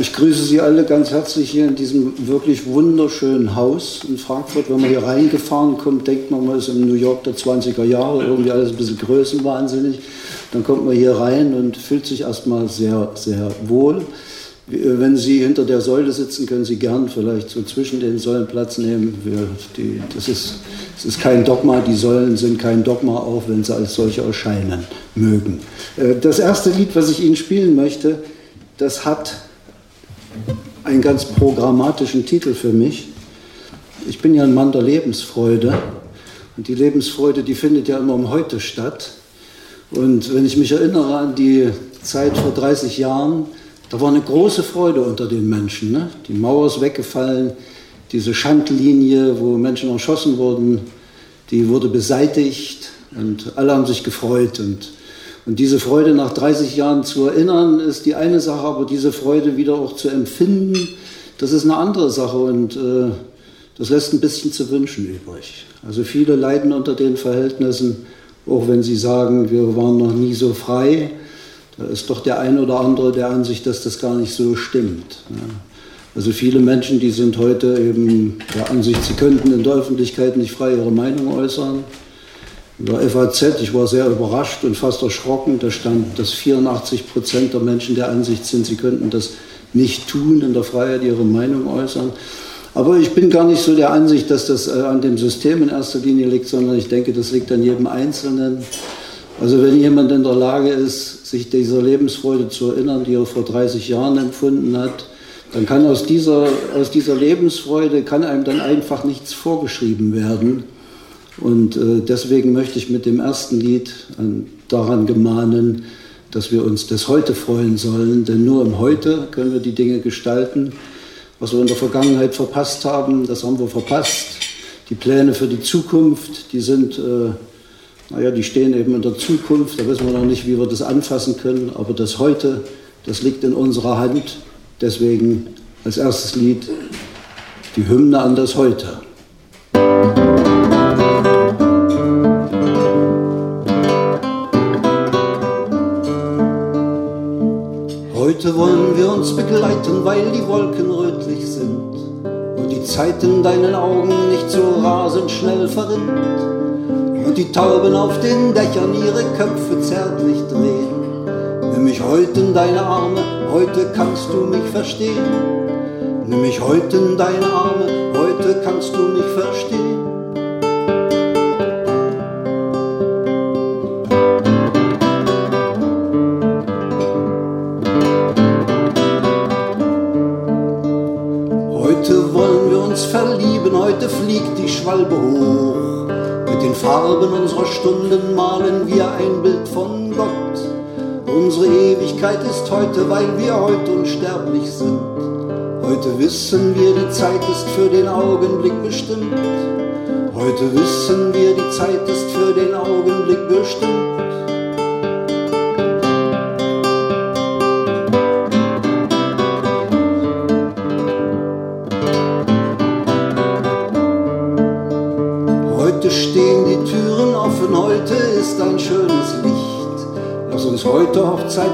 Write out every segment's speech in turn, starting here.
Ich grüße Sie alle ganz herzlich hier in diesem wirklich wunderschönen Haus in Frankfurt. Wenn man hier reingefahren kommt, denkt man, man ist im New York der 20er Jahre, irgendwie alles ein bisschen größenwahnsinnig. Dann kommt man hier rein und fühlt sich erstmal sehr, sehr wohl. Wenn Sie hinter der Säule sitzen, können Sie gern vielleicht so zwischen den Säulen Platz nehmen. Wir, die, das, ist, das ist kein Dogma, die Säulen sind kein Dogma, auch wenn sie als solche erscheinen mögen. Äh, das erste Lied, was ich Ihnen spielen möchte, das hat einen ganz programmatischen Titel für mich. Ich bin ja ein Mann der Lebensfreude und die Lebensfreude, die findet ja immer um heute statt. Und wenn ich mich erinnere an die Zeit vor 30 Jahren, da war eine große Freude unter den Menschen. Ne? Die Mauer ist weggefallen, diese Schandlinie, wo Menschen erschossen wurden, die wurde beseitigt und alle haben sich gefreut. Und und diese Freude nach 30 Jahren zu erinnern, ist die eine Sache, aber diese Freude wieder auch zu empfinden, das ist eine andere Sache und äh, das lässt ein bisschen zu wünschen übrig. Also viele leiden unter den Verhältnissen, auch wenn sie sagen, wir waren noch nie so frei. Da ist doch der ein oder andere der Ansicht, dass das gar nicht so stimmt. Ja. Also viele Menschen, die sind heute eben der Ansicht, sie könnten in der Öffentlichkeit nicht frei ihre Meinung äußern. In der FAZ, ich war sehr überrascht und fast erschrocken, da stand, dass 84 Prozent der Menschen der Ansicht sind, sie könnten das nicht tun, in der Freiheit ihre Meinung äußern. Aber ich bin gar nicht so der Ansicht, dass das äh, an dem System in erster Linie liegt, sondern ich denke, das liegt an jedem Einzelnen. Also wenn jemand in der Lage ist, sich dieser Lebensfreude zu erinnern, die er vor 30 Jahren empfunden hat, dann kann aus dieser, aus dieser Lebensfreude, kann einem dann einfach nichts vorgeschrieben werden. Und äh, deswegen möchte ich mit dem ersten Lied daran gemahnen, dass wir uns das Heute freuen sollen, denn nur im Heute können wir die Dinge gestalten. Was wir in der Vergangenheit verpasst haben, das haben wir verpasst. Die Pläne für die Zukunft, die sind, äh, naja, die stehen eben in der Zukunft. Da wissen wir noch nicht, wie wir das anfassen können. Aber das Heute, das liegt in unserer Hand. Deswegen als erstes Lied die Hymne an das Heute. Heute wollen wir uns begleiten, weil die Wolken rötlich sind und die Zeit in deinen Augen nicht so rasend schnell verrinnt und die Tauben auf den Dächern ihre Köpfe zärtlich drehen. Nimm mich heute in deine Arme, heute kannst du mich verstehen. Nimm mich heute in deine Arme, heute kannst du mich verstehen. Stunden malen wir ein Bild von Gott. Unsere Ewigkeit ist heute, weil wir heute unsterblich sind. Heute wissen wir, die Zeit ist für den Augenblick bestimmt. Heute wissen wir, die Zeit ist für den Augenblick bestimmt.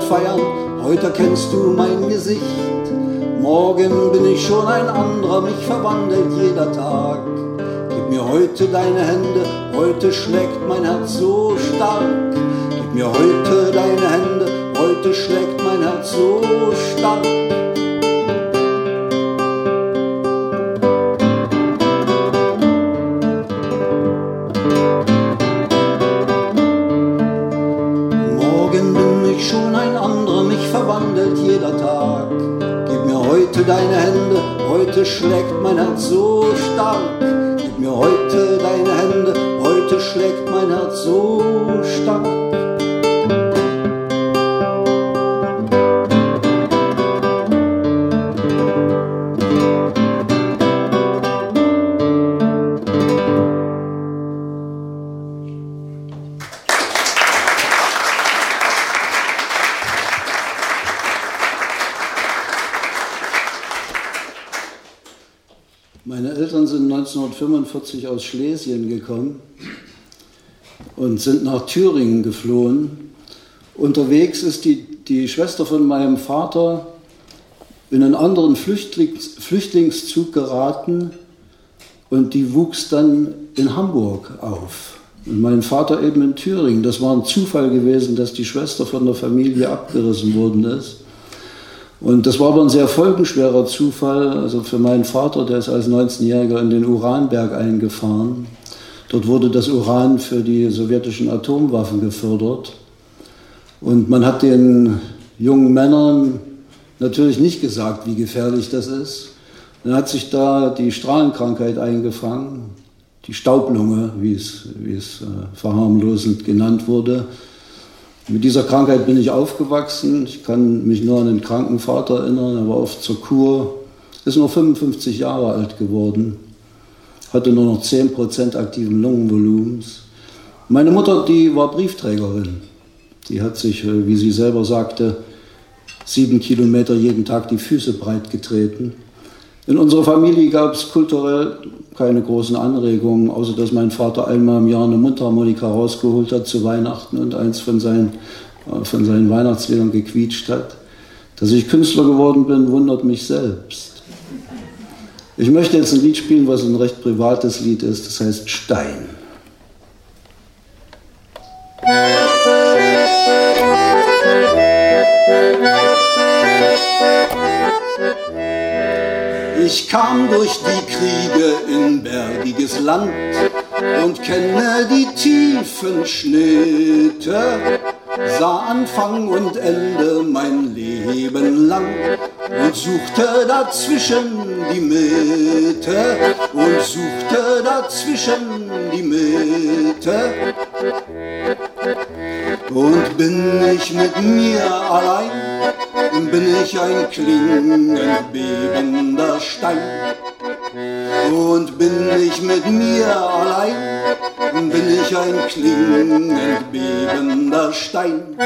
Feiern, heute kennst du mein Gesicht. Morgen bin ich schon ein anderer, mich verwandelt jeder Tag. Gib mir heute deine Hände, heute schlägt mein Herz so stark. Gib mir heute deine Hände, heute schlägt mein Herz so stark. 1945 aus Schlesien gekommen und sind nach Thüringen geflohen. Unterwegs ist die, die Schwester von meinem Vater in einen anderen Flüchtlings Flüchtlingszug geraten und die wuchs dann in Hamburg auf. Und mein Vater eben in Thüringen. Das war ein Zufall gewesen, dass die Schwester von der Familie abgerissen worden ist. Und das war aber ein sehr folgenschwerer Zufall. Also für meinen Vater, der ist als 19-Jähriger in den Uranberg eingefahren. Dort wurde das Uran für die sowjetischen Atomwaffen gefördert. Und man hat den jungen Männern natürlich nicht gesagt, wie gefährlich das ist. Dann hat sich da die Strahlenkrankheit eingefangen, die Staublunge, wie es, wie es äh, verharmlosend genannt wurde. Mit dieser Krankheit bin ich aufgewachsen. Ich kann mich nur an den kranken Vater erinnern. Er war oft zur Kur, ist nur 55 Jahre alt geworden, hatte nur noch 10% aktiven Lungenvolumens. Meine Mutter, die war Briefträgerin. Die hat sich, äh, wie sie selber sagte, sieben Kilometer jeden Tag die Füße breit getreten. In unserer Familie gab es kulturell keine großen Anregungen, außer dass mein Vater einmal im Jahr eine Mundharmonika rausgeholt hat zu Weihnachten und eins von seinen, äh, von seinen Weihnachtsliedern gequietscht hat. Dass ich Künstler geworden bin, wundert mich selbst. Ich möchte jetzt ein Lied spielen, was ein recht privates Lied ist, das heißt Stein. Ich kam durch die Kriege in bergiges Land und kenne die tiefen Schnitte, sah Anfang und Ende mein Leben lang und suchte dazwischen die Mitte und suchte dazwischen die Mitte. Und bin ich mit mir allein, bin ich ein klingend bebender Stein. Und bin ich mit mir allein, bin ich ein klingend bebender Stein.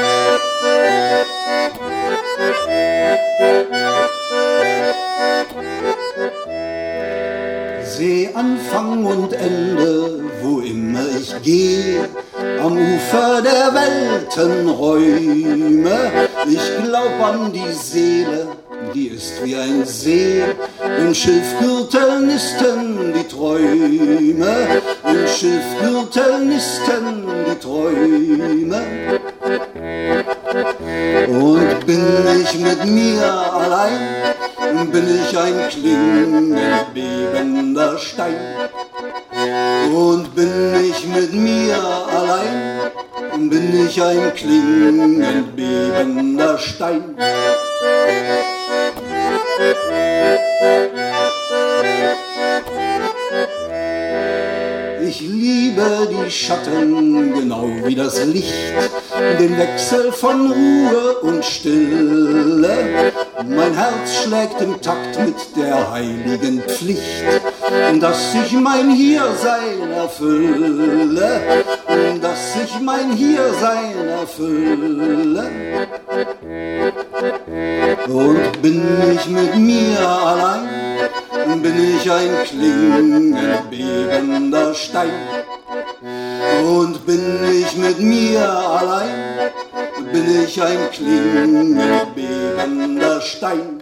Seh Anfang und Ende, wo immer ich gehe, am Ufer der Weltenräume. Ich glaub an die Seele, die ist wie ein See. Im Schilfgürtel nisten die Träume, im Schilfgürtel nisten die Träume. Und bin ich mit mir allein, bin ich ein klingend bebender Stein. Und bin ich mit mir allein, bin ich ein klingend bebender Stein. Ich liebe die Schatten genau wie das Licht, den Wechsel von Ruhe und Stille. Mein Herz schlägt im Takt mit der heiligen Pflicht, dass ich mein Hiersein erfülle, dass ich mein Hiersein erfülle. Und bin ich mit mir allein, bin ich ein klingend bebender Stein. Und bin ich mit mir allein, bin ich ein klingend bebender Stein.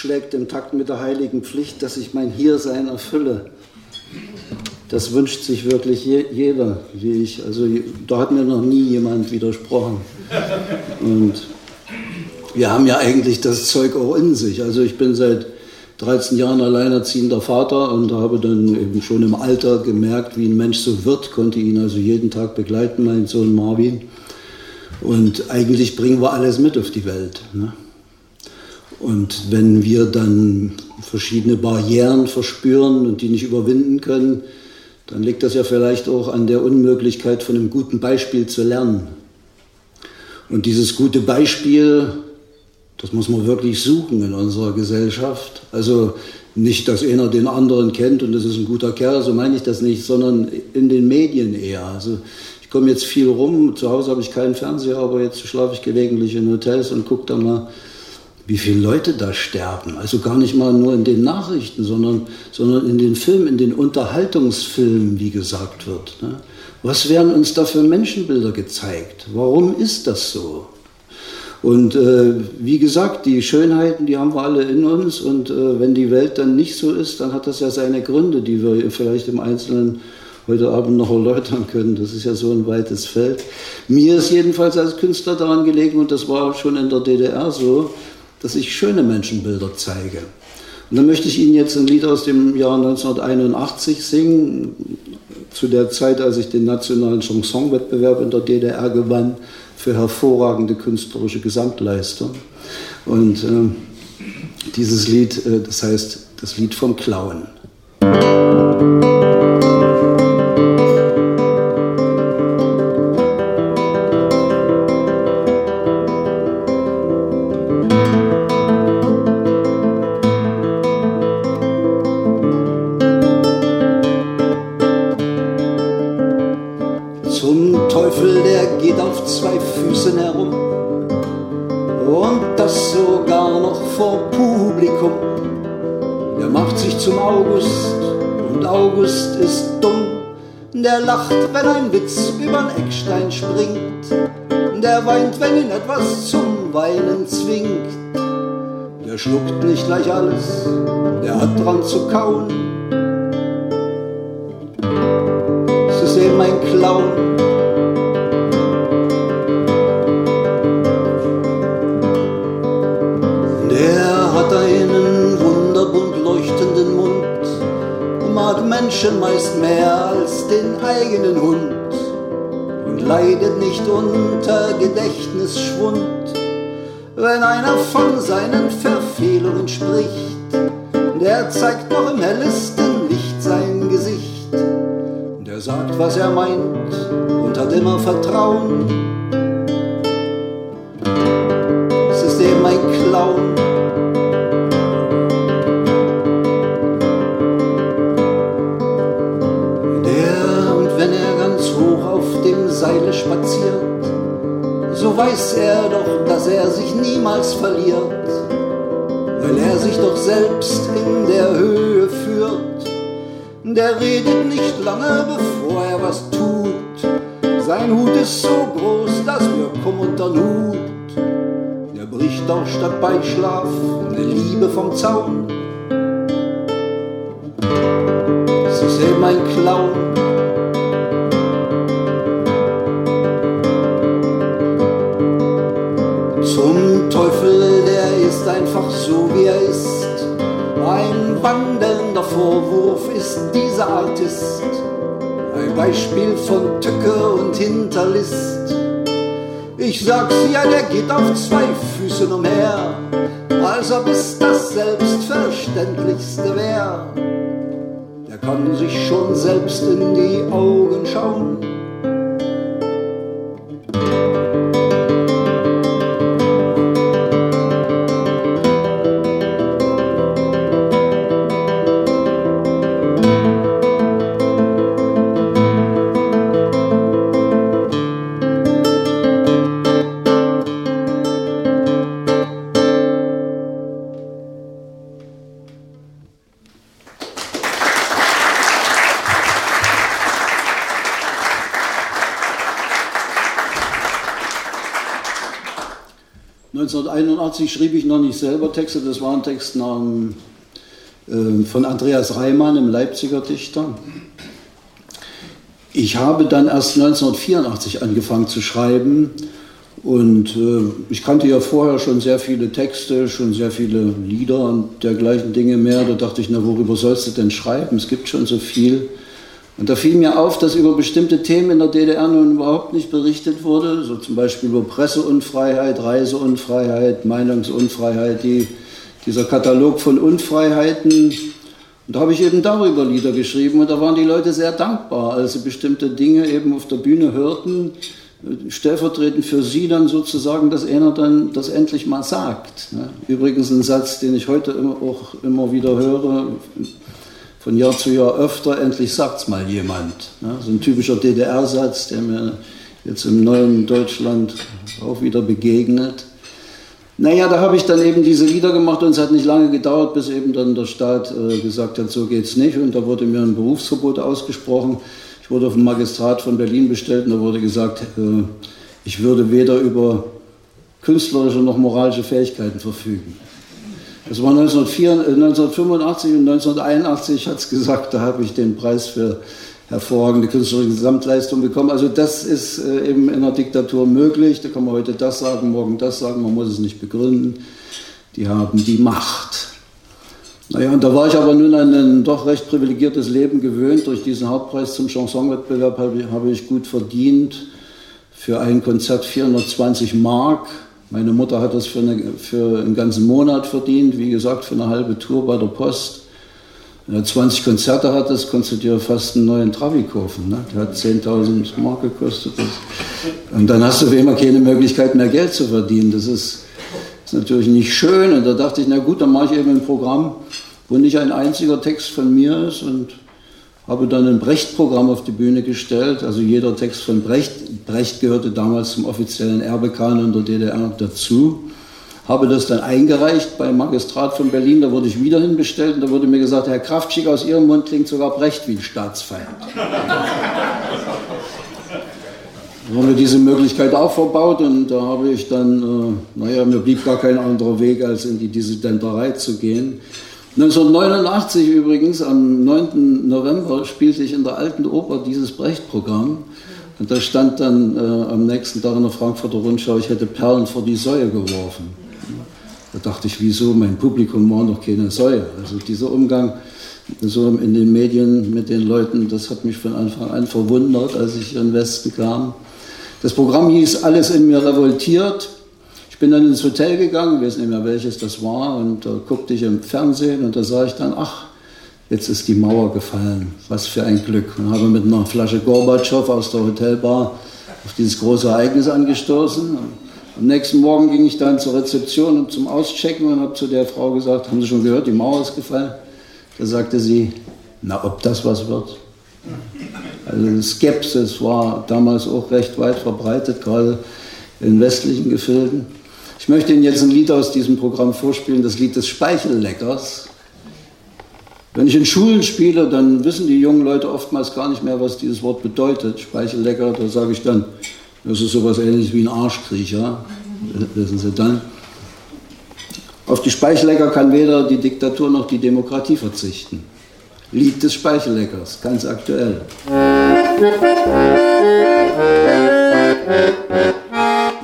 Schlägt im Takt mit der heiligen Pflicht, dass ich mein Hiersein erfülle. Das wünscht sich wirklich je, jeder, wie ich. Also da hat mir noch nie jemand widersprochen. Und wir haben ja eigentlich das Zeug auch in sich. Also ich bin seit 13 Jahren alleinerziehender Vater und habe dann eben schon im Alter gemerkt, wie ein Mensch so wird, konnte ihn also jeden Tag begleiten, mein Sohn Marvin. Und eigentlich bringen wir alles mit auf die Welt. Ne? Und wenn wir dann verschiedene Barrieren verspüren und die nicht überwinden können, dann liegt das ja vielleicht auch an der Unmöglichkeit von einem guten Beispiel zu lernen. Und dieses gute Beispiel, Das muss man wirklich suchen in unserer Gesellschaft. Also nicht, dass einer den anderen kennt und das ist ein guter Kerl, so meine ich das nicht, sondern in den Medien eher. Also ich komme jetzt viel rum, zu Hause habe ich keinen Fernseher, aber jetzt schlafe ich gelegentlich in Hotels und gucke da mal, wie viele Leute da sterben. Also gar nicht mal nur in den Nachrichten, sondern, sondern in den Filmen, in den Unterhaltungsfilmen, wie gesagt wird. Ne? Was werden uns da für Menschenbilder gezeigt? Warum ist das so? Und äh, wie gesagt, die Schönheiten, die haben wir alle in uns. Und äh, wenn die Welt dann nicht so ist, dann hat das ja seine Gründe, die wir vielleicht im Einzelnen heute Abend noch erläutern können. Das ist ja so ein weites Feld. Mir ist jedenfalls als Künstler daran gelegen, und das war schon in der DDR so, dass ich schöne Menschenbilder zeige. Und dann möchte ich Ihnen jetzt ein Lied aus dem Jahr 1981 singen, zu der Zeit, als ich den nationalen Chansonwettbewerb in der DDR gewann für hervorragende künstlerische Gesamtleistung. Und äh, dieses Lied, äh, das heißt das Lied vom Klauen. Der lacht, wenn ein Witz übern Eckstein springt. Der weint, wenn ihn etwas zum Weinen zwingt. Der schluckt nicht gleich alles, der hat dran zu kauen. Seinen Verfehlungen spricht. Der zeigt noch im hellesten Licht sein Gesicht. Der sagt, was er meint und hat immer Vertrauen. Der geht auf zwei Füßen umher, als ob es das Selbstverständlichste wär. Der kann sich schon selbst in die Augen schauen 1981 schrieb ich noch nicht selber Texte, das waren Texte äh, von Andreas Reimann, dem Leipziger Dichter. Ich habe dann erst 1984 angefangen zu schreiben und äh, ich kannte ja vorher schon sehr viele Texte, schon sehr viele Lieder und dergleichen Dinge mehr. Da dachte ich, na worüber sollst du denn schreiben? Es gibt schon so viel. Und da fiel mir auf, dass über bestimmte Themen in der DDR nun überhaupt nicht berichtet wurde, so zum Beispiel über Presseunfreiheit, Reiseunfreiheit, Meinungsunfreiheit, die, dieser Katalog von Unfreiheiten. Und da habe ich eben darüber Lieder geschrieben und da waren die Leute sehr dankbar, als sie bestimmte Dinge eben auf der Bühne hörten, stellvertretend für Sie dann sozusagen, dass einer dann das endlich mal sagt. Ne? Übrigens ein Satz, den ich heute auch immer wieder höre, von Jahr zu Jahr öfter, endlich sagt es mal jemand. Ne? So ein typischer DDR-Satz, der mir jetzt im neuen Deutschland auch wieder begegnet. Naja, da habe ich dann eben diese Lieder gemacht und es hat nicht lange gedauert, bis eben dann der Staat äh, gesagt hat, so geht's nicht. Und da wurde mir ein Berufsverbot ausgesprochen. Ich wurde auf dem Magistrat von Berlin bestellt und da wurde gesagt, äh, ich würde weder über künstlerische noch moralische Fähigkeiten verfügen. Das war 1985 äh, und 1981 hat es gesagt, da habe ich den Preis für hervorragende künstlerische Gesamtleistung bekommen. Also das ist äh, eben in einer Diktatur möglich. Da kann man heute das sagen, morgen das sagen, man muss es nicht begründen. Die haben die Macht. Naja, und da war ich aber nun an ein doch recht privilegiertes Leben gewöhnt. Durch diesen Hauptpreis zum Chansonwettbewerb habe ich, habe ich gut verdient. Für ein Konzert 420 Mark. Meine Mutter hat das für, eine, für einen ganzen Monat verdient, wie gesagt, für eine halbe Tour bei der Post. Wenn er 20 Konzerte hat, das kostet ja fast einen neuen Travi kaufen. Ne? Der hat 10.000 Mark gekostet. Und dann hast du wie immer keine Möglichkeit mehr Geld zu verdienen. Das ist, ist natürlich nicht schön. Und da dachte ich, na gut, dann mache ich eben ein Programm, wo nicht ein einziger Text von mir ist und habe dann ein Brecht-Programm auf die Bühne gestellt. Also jeder Text von Brecht. Brecht gehörte damals zum offiziellen Erbekanon der DDR dazu habe das dann eingereicht beim Magistrat von Berlin, da wurde ich wieder hinbestellt und da wurde mir gesagt, Herr Kraftschick, aus Ihrem Mund klingt sogar Brecht wie ein Staatsfeind. Da haben wir diese Möglichkeit auch verbaut und da habe ich dann, äh, naja, mir blieb gar kein anderer Weg, als in die Dissidenterei zu gehen. 1989 übrigens, am 9. November, spielte ich in der Alten Oper dieses Brecht-Programm. Und da stand dann äh, am nächsten Tag in der Frankfurter Rundschau, ich hätte Perlen vor die Säue geworfen. Da dachte ich, wieso, mein Publikum war noch keine Säue. Also dieser Umgang so in den Medien mit den Leuten, das hat mich von Anfang an verwundert, als ich in den Westen kam. Das Programm hieß Alles in mir revoltiert. Bin dann ins Hotel gegangen, ich weiß nicht mehr welches das war, und da guckte ich im Fernsehen und da sah ich dann, ach, jetzt ist die Mauer gefallen. Was für ein Glück. Und habe mit einer Flasche Gorbatschow aus der Hotelbar auf dieses große Ereignis angestoßen. Am nächsten Morgen ging ich dann zur Rezeption und zum Auschecken und habe zu der Frau gesagt, haben Sie schon gehört, die Mauer ist gefallen? Da sagte sie, na, ob das was wird? Also Skepsis war damals auch recht weit verbreitet, gerade in westlichen Gefilden. Ich möchte Ihnen jetzt ein Lied aus diesem Programm vorspielen, das Lied des Speichelleckers. Wenn ich in Schulen spiele, dann wissen die jungen Leute oftmals gar nicht mehr, was dieses Wort bedeutet. Speichellecker, da sage ich dann, das ist sowas ähnliches wie ein Arschkriecher, wissen Sie dann. Auf die Speichellecker kann weder die Diktatur noch die Demokratie verzichten. Lied des Speichelleckers, ganz aktuell.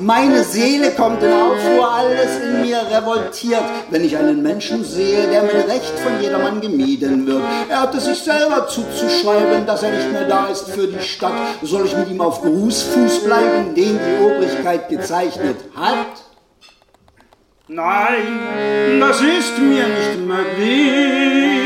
Meine Seele kommt in Aufruhr, alles in mir revoltiert, wenn ich einen Menschen sehe, der mit Recht von jedermann gemieden wird. Er hatte sich selber zuzuschreiben, dass er nicht mehr da ist für die Stadt. Soll ich mit ihm auf Grußfuß bleiben, den die Obrigkeit gezeichnet hat? Nein, das ist mir nicht möglich.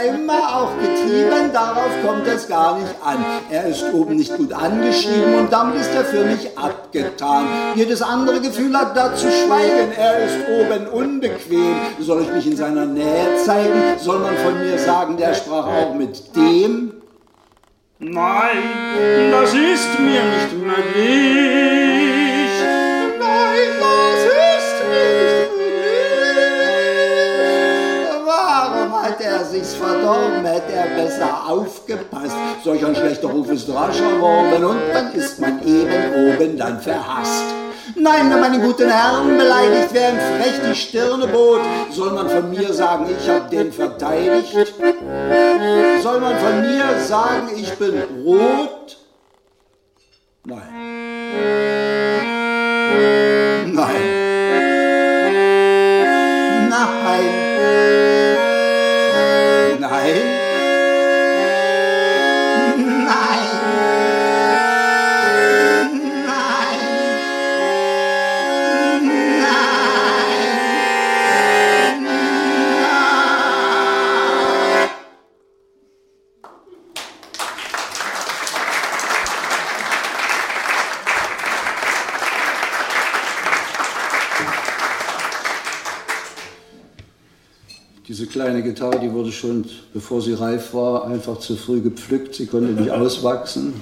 Er immer auch getrieben, darauf kommt es gar nicht an. Er ist oben nicht gut angeschrieben und damit ist er für mich abgetan. Jedes andere Gefühl hat da zu schweigen. Er ist oben unbequem. Soll ich mich in seiner Nähe zeigen? Soll man von mir sagen, der sprach auch mit dem? Nein, das ist mir nicht möglich. Sich's verdorben? Hätte er besser aufgepasst. Solch ein schlechter Ruf ist rasch erworben und dann ist man eben oben dann verhasst. Nein, wenn meine guten Herren beleidigt, wer ihm frech die Stirne bot, soll man von mir sagen, ich hab den verteidigt? Soll man von mir sagen, ich bin rot? Nein. Diese kleine Gitarre, die wurde schon, bevor sie reif war, einfach zu früh gepflückt. Sie konnte nicht auswachsen.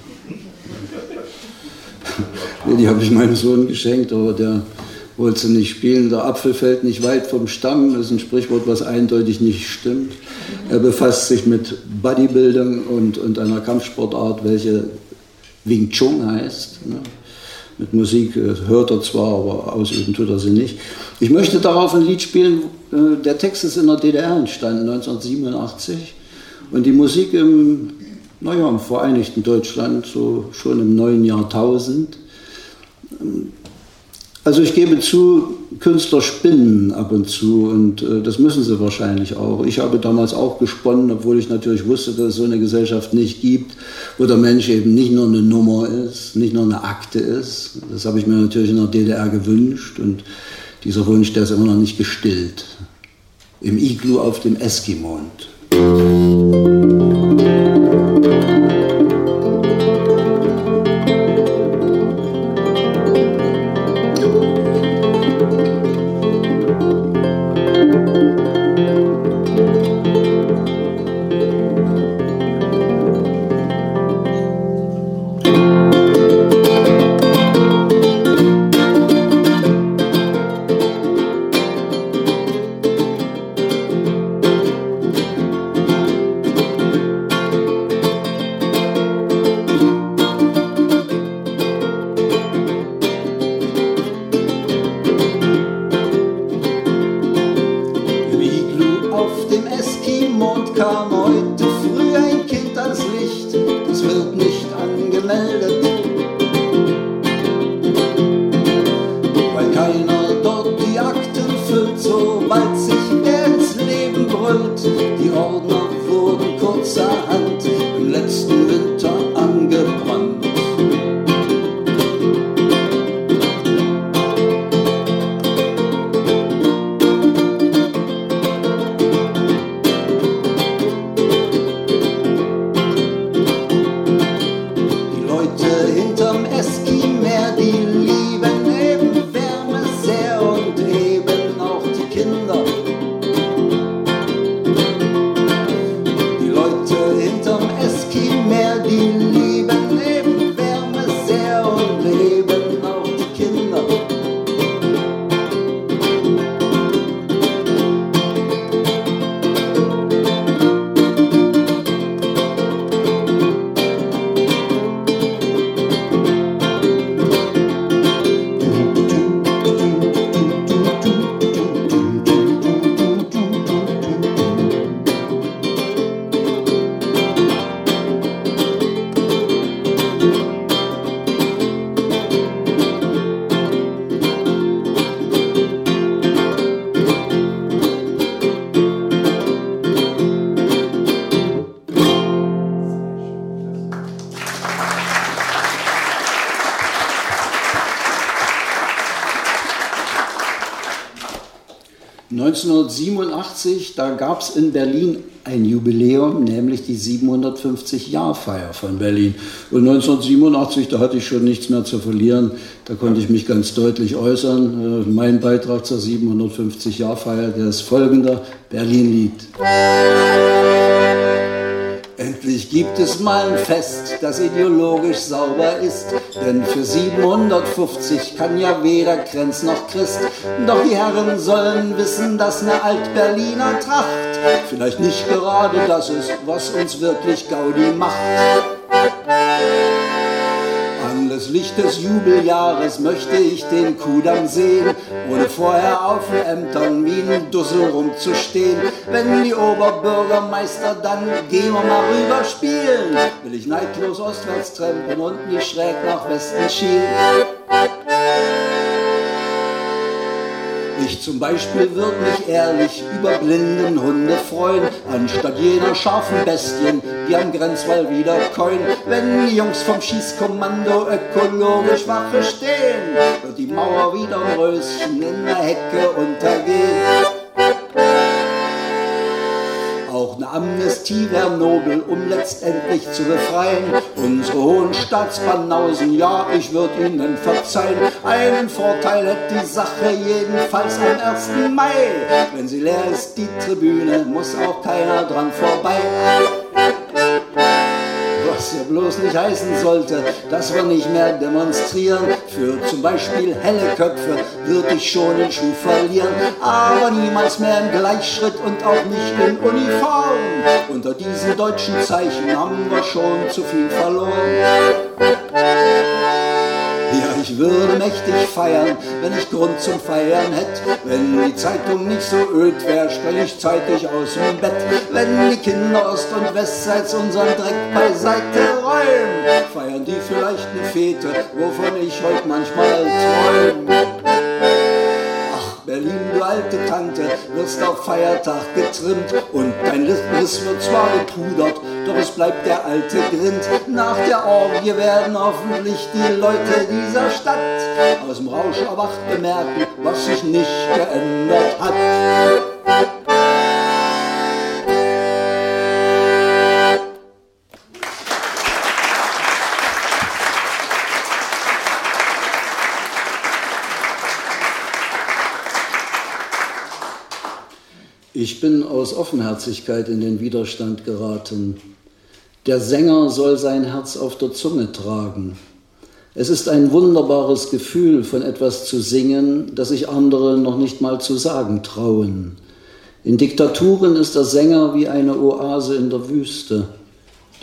die habe ich meinem Sohn geschenkt, aber der wollte sie nicht spielen. Der Apfel fällt nicht weit vom Stamm. Das ist ein Sprichwort, was eindeutig nicht stimmt. Er befasst sich mit Bodybuilding und, und einer Kampfsportart, welche Wing Chun heißt. Ne? Mit Musik äh, hört er zwar, aber ausüben tut er sie nicht. Ich möchte darauf ein Lied spielen, äh, der Text ist in der DDR entstanden, 1987. Und die Musik im, naja, im Vereinigten Deutschland, so schon im neuen Jahrtausend. Also ich gebe zu, Künstler spinnen ab und zu und äh, das müssen sie wahrscheinlich auch. Ich habe damals auch gesponnen, obwohl ich natürlich wusste, dass es so eine Gesellschaft nicht gibt, wo der Mensch eben nicht nur eine Nummer ist, nicht nur eine Akte ist. Das habe ich mir natürlich in der DDR gewünscht und dieser Wunsch, der ist immer noch nicht gestillt. Im Iglu auf dem Eskimond. 1987, da gab es in Berlin ein Jubiläum, nämlich die 750-Jahr-Feier von Berlin. Und 1987, da hatte ich schon nichts mehr zu verlieren, da konnte ich mich ganz deutlich äußern. Äh, mein Beitrag zur 750-Jahr-Feier, der ist folgender, Berlin-Lied. Endlich gibt es mal ein Fest, das ideologisch sauber ist. Denn für 750 kann ja weder Grenz noch Christ. Doch die Herren sollen wissen, dass eine Alt-Berliner Tracht vielleicht nicht gerade das ist, was uns wirklich Gaudi macht Licht des Jubeljahres möchte ich den Kudamm sehen, ohne vorher auf den Ämtern wie ein Dussel rumzustehen. Wenn die Oberbürgermeister dann gehen wir mal rüber spielen, will ich neidlos ostwärts trempen und nicht schräg nach Westen schielen. Ich zum Beispiel würde mich ehrlich über blinden Hunde freuen, anstatt jener scharfen Bestien, die am Grenzwall wieder keuen. Wenn die Jungs vom Schießkommando ökologisch Wache stehen, wird die Mauer wieder Röschen in der Hecke untergehen. eine Amnestie wäre nobel, um letztendlich zu befreien. Unsere hohen Staatsbanausen, ja, ich würde ihnen verzeihen. Einen Vorteil hätte die Sache jedenfalls am 1. Mai. Wenn sie leer ist, die Tribüne, muss auch keiner dran vorbei was ja bloß nicht heißen sollte, dass wir nicht mehr demonstrieren. Für zum Beispiel helle Köpfe würde ich schon den Schuh verlieren, aber niemals mehr im Gleichschritt und auch nicht in Uniform. Unter diesen deutschen Zeichen haben wir schon zu viel verloren. Ich würde mächtig feiern, wenn ich Grund zum Feiern hätte. Wenn die Zeitung nicht so öd wäre, stell ich zeitig aus dem Bett. Wenn die Kinder Ost- und Westseits unseren Dreck beiseite räumen, feiern die vielleicht eine Fete, wovon ich heute manchmal träume. Berlin, du alte Tante, wirst auf Feiertag getrimmt und dein Riss wird zwar gepudert, doch es bleibt der alte Grind. Nach der Orgie werden hoffentlich die Leute dieser Stadt aus dem Rausch erwacht bemerken, was sich nicht geändert hat. Ich bin aus Offenherzigkeit in den Widerstand geraten. Der Sänger soll sein Herz auf der Zunge tragen. Es ist ein wunderbares Gefühl, von etwas zu singen, das sich andere noch nicht mal zu sagen trauen. In Diktaturen ist der Sänger wie eine Oase in der Wüste.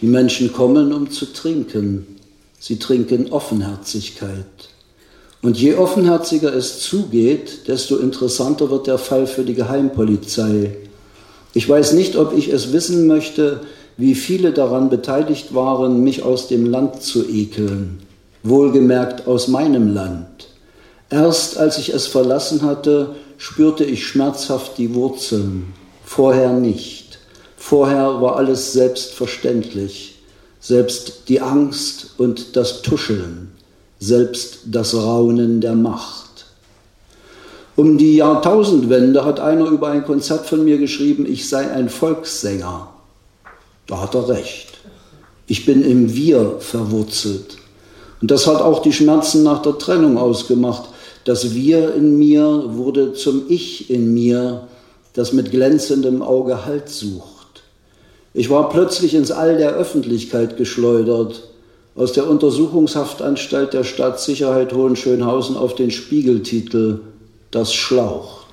Die Menschen kommen, um zu trinken. Sie trinken Offenherzigkeit. Und je offenherziger es zugeht, desto interessanter wird der Fall für die Geheimpolizei. Ich weiß nicht, ob ich es wissen möchte, wie viele daran beteiligt waren, mich aus dem Land zu ekeln, wohlgemerkt aus meinem Land. Erst als ich es verlassen hatte, spürte ich schmerzhaft die Wurzeln, vorher nicht. Vorher war alles selbstverständlich, selbst die Angst und das Tuscheln selbst das Raunen der Macht. Um die Jahrtausendwende hat einer über ein Konzert von mir geschrieben, ich sei ein Volkssänger. Da hat er recht. Ich bin im Wir verwurzelt. Und das hat auch die Schmerzen nach der Trennung ausgemacht. Das Wir in mir wurde zum Ich in mir, das mit glänzendem Auge Halt sucht. Ich war plötzlich ins All der Öffentlichkeit geschleudert aus der Untersuchungshaftanstalt der Stadtsicherheit Hohenschönhausen auf den Spiegeltitel Das Schlaucht.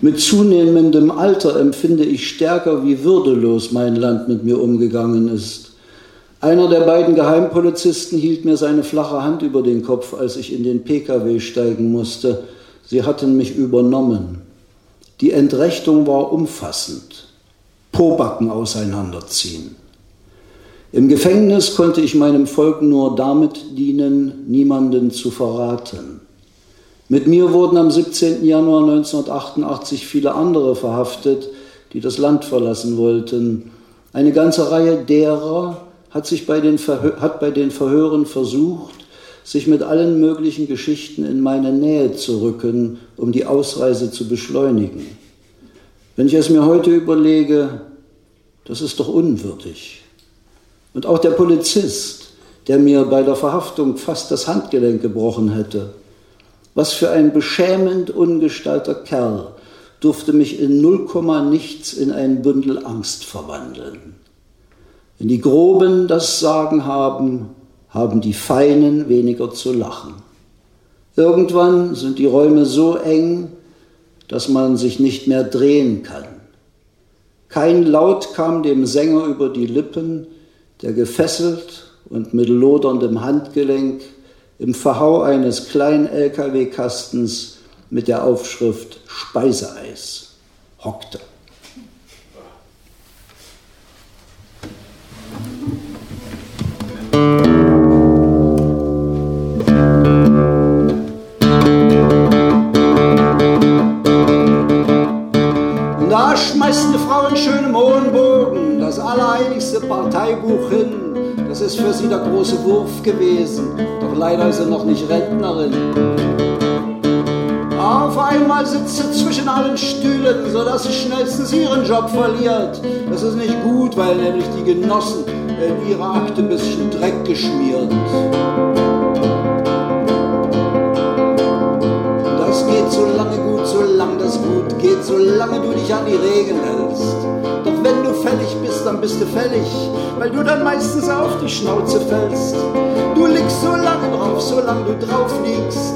Mit zunehmendem Alter empfinde ich stärker, wie würdelos mein Land mit mir umgegangen ist. Einer der beiden Geheimpolizisten hielt mir seine flache Hand über den Kopf, als ich in den Pkw steigen musste. Sie hatten mich übernommen. Die Entrechtung war umfassend. Pobacken auseinanderziehen. Im Gefängnis konnte ich meinem Volk nur damit dienen, niemanden zu verraten. Mit mir wurden am 17. Januar 1988 viele andere verhaftet, die das Land verlassen wollten. Eine ganze Reihe derer hat, sich bei den hat bei den Verhören versucht, sich mit allen möglichen Geschichten in meine Nähe zu rücken, um die Ausreise zu beschleunigen. Wenn ich es mir heute überlege, das ist doch unwürdig. Und auch der Polizist, der mir bei der Verhaftung fast das Handgelenk gebrochen hätte. Was für ein beschämend ungestalter Kerl durfte mich in null nichts in ein Bündel Angst verwandeln. Wenn die Groben das Sagen haben, haben die Feinen weniger zu lachen. Irgendwann sind die Räume so eng, dass man sich nicht mehr drehen kann. Kein Laut kam dem Sänger über die Lippen, der gefesselt und mit loderndem Handgelenk im Verhau eines kleinen LKW-Kastens mit der Aufschrift Speiseeis hockte. Da schmeißt eine Frau in schönem hohen Bogen das allerheiligste Parteibuch hin. Das ist für sie der große Wurf gewesen. Doch leider ist sie noch nicht Rentnerin. Auf einmal sitzt sie zwischen allen Stühlen, sodass sie schnellstens ihren Job verliert. Das ist nicht gut, weil nämlich die Genossen in ihrer Akte ein bisschen Dreck geschmiert. Das geht so lange gut, solange das gut geht, solange du dich an die Regeln hältst. Fällig bist, dann bist du fällig, weil du dann meistens auf die Schnauze fällst. Du liegst so lange drauf, solange du drauf liegst,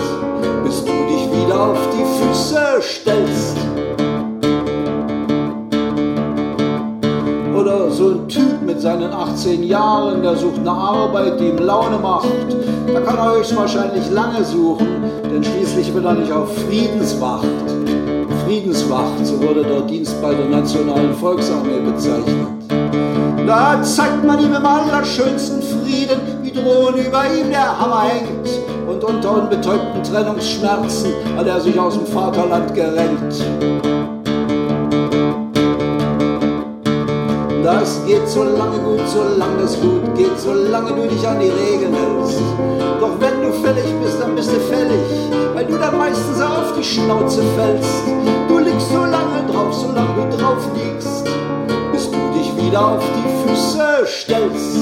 bis du dich wieder auf die Füße stellst. Oder so ein Typ mit seinen 18 Jahren, der sucht eine Arbeit, die ihm Laune macht. Da kann er höchstwahrscheinlich lange suchen, denn schließlich will er nicht auf Friedenswacht. Friedenswacht, so wurde der Dienst bei der Nationalen Volksarmee bezeichnet. Da zeigt man ihm im allerschönsten Frieden, wie drohen über ihm der Hammer hängt. Und unter unbetäubten Trennungsschmerzen hat er sich aus dem Vaterland gerenkt. Das geht so lange gut, solange es gut geht, solange du dich an die Regeln hältst. Doch wenn du fällig bist, dann bist du fällig, weil du dann meistens auf die Schnauze fällst. Du liegst so lange drauf, solange du drauf liegst, bis du dich wieder auf die Füße stellst.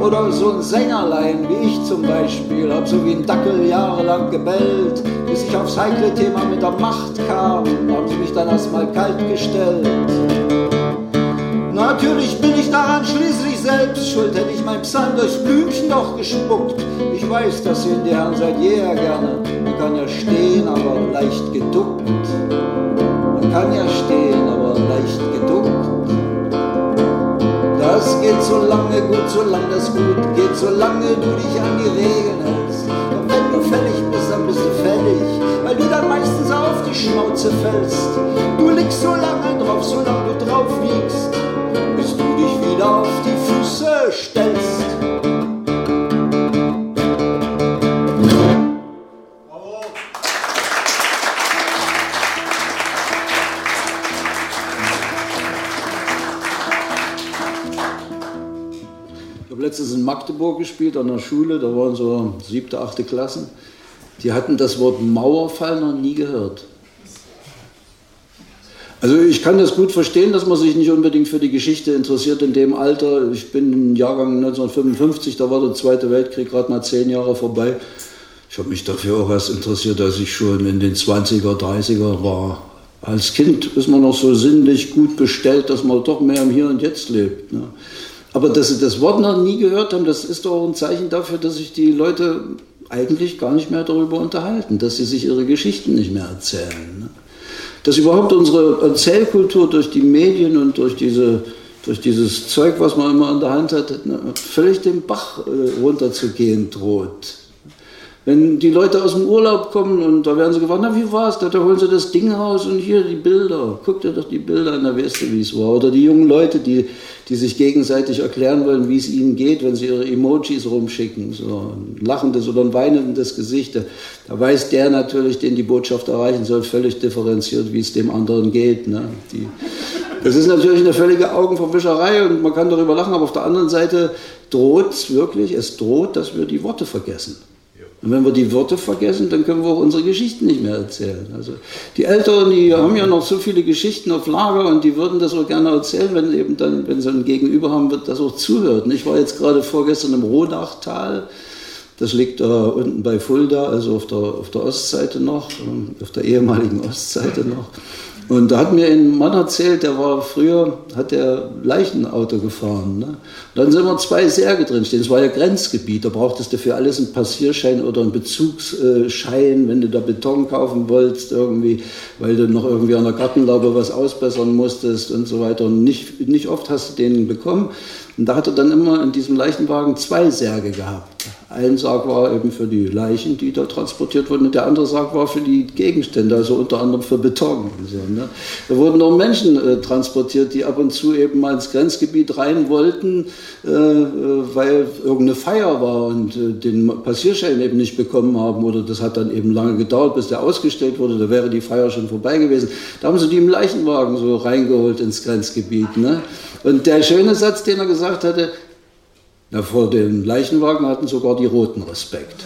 Oder so ein Sängerlein wie ich zum Beispiel, hab so wie ein Dackel jahrelang gebellt, bis ich aufs heikle Thema mit der Macht kam, haben sie mich dann erstmal kalt gestellt. Natürlich bin ich daran schließlich selbst schuld, hätte ich mein Psalm durchs Blümchen doch gespuckt. Ich weiß, das sehen die Herren seit jeher gerne. Man kann ja stehen, aber leicht geduckt. Man kann ja stehen, aber leicht geduckt. Das geht so lange gut, solange das gut geht, solange du dich an die Regeln hältst. Und wenn du fällig bist, dann bist du fällig, weil du dann meistens auf die Schnauze fällst. Du liegst so lange drauf, solange du Stellst. letztens in Magdeburg gespielt, an der Schule, da waren so siebte, achte Klassen. Die hatten das Wort Mauerfall noch nie gehört. Also ich kann das gut verstehen, dass man sich nicht unbedingt für die Geschichte interessiert in dem Alter. Ich bin im Jahrgang 1955, da war der Zweite Weltkrieg gerade mal zehn Jahre vorbei. Ich habe mich dafür auch erst interessiert, als ich schon in den 20er, 30er war. Als Kind ist man noch so sinnlich gut bestellt, dass man doch mehr im Hier und Jetzt lebt. Ne? Aber dass sie das Wort noch nie gehört haben, das ist doch ein Zeichen dafür, dass sich die Leute eigentlich gar nicht mehr darüber unterhalten, dass sie sich ihre Geschichten nicht mehr erzählen. Ne? Dass überhaupt unsere Erzählkultur durch die Medien und durch, diese, durch dieses Zeug, was man immer in der Hand hat, ne, völlig den Bach äh, runterzugehen droht. Wenn die Leute aus dem Urlaub kommen und da werden sie gefragt, na wie war's? Da, da holen sie das Ding raus und hier die Bilder. Guck dir doch die Bilder an, da weißt du, wie es war. Oder die jungen Leute, die, die sich gegenseitig erklären wollen, wie es ihnen geht, wenn sie ihre Emojis rumschicken. So ein lachendes oder ein weinendes Gesicht. Da, da weiß der natürlich, den die Botschaft erreichen soll, völlig differenziert, wie es dem anderen geht. Ne? Die, das ist natürlich eine völlige Augenverwischerei und man kann darüber lachen, aber auf der anderen Seite droht es wirklich, es droht, dass wir die Worte vergessen. Und wenn wir die Worte vergessen, dann können wir auch unsere Geschichten nicht mehr erzählen. Also die Älteren, die haben ja noch so viele Geschichten auf Lager und die würden das auch gerne erzählen, wenn eben dann, wenn sie ein Gegenüber haben, wird das auch zuhört. Ich war jetzt gerade vorgestern im Rodachtal. Das liegt da unten bei Fulda, also auf der, auf der Ostseite noch, auf der ehemaligen Ostseite noch. Und da hat mir ein Mann erzählt, der war früher, hat der Leichenauto gefahren. Ne? Dann sind wir zwei Särge drin stehen. Das war ja Grenzgebiet. Da brauchtest du für alles einen Passierschein oder einen Bezugsschein, wenn du da Beton kaufen wolltest, irgendwie, weil du noch irgendwie an der Gartenlaube was ausbessern musstest und so weiter. Und nicht, nicht oft hast du den bekommen. Und da hat er dann immer in diesem Leichenwagen zwei Särge gehabt. Ein Sarg war eben für die Leichen, die da transportiert wurden, und der andere Sarg war für die Gegenstände, also unter anderem für Beton. So, ne? Da wurden auch Menschen äh, transportiert, die ab und zu eben mal ins Grenzgebiet rein wollten, äh, äh weil irgendeine Feier war und äh, den Passierschein eben nicht bekommen haben. Oder das hat dann eben lange gedauert, bis der ausgestellt wurde. Da wäre die Feier schon vorbei gewesen. Da haben sie die im Leichenwagen so reingeholt ins Grenzgebiet. Ne? Und der schöne Satz, den er gesagt hatte, Ja, vor den Leichenwagen hatten sogar die Roten Respekt.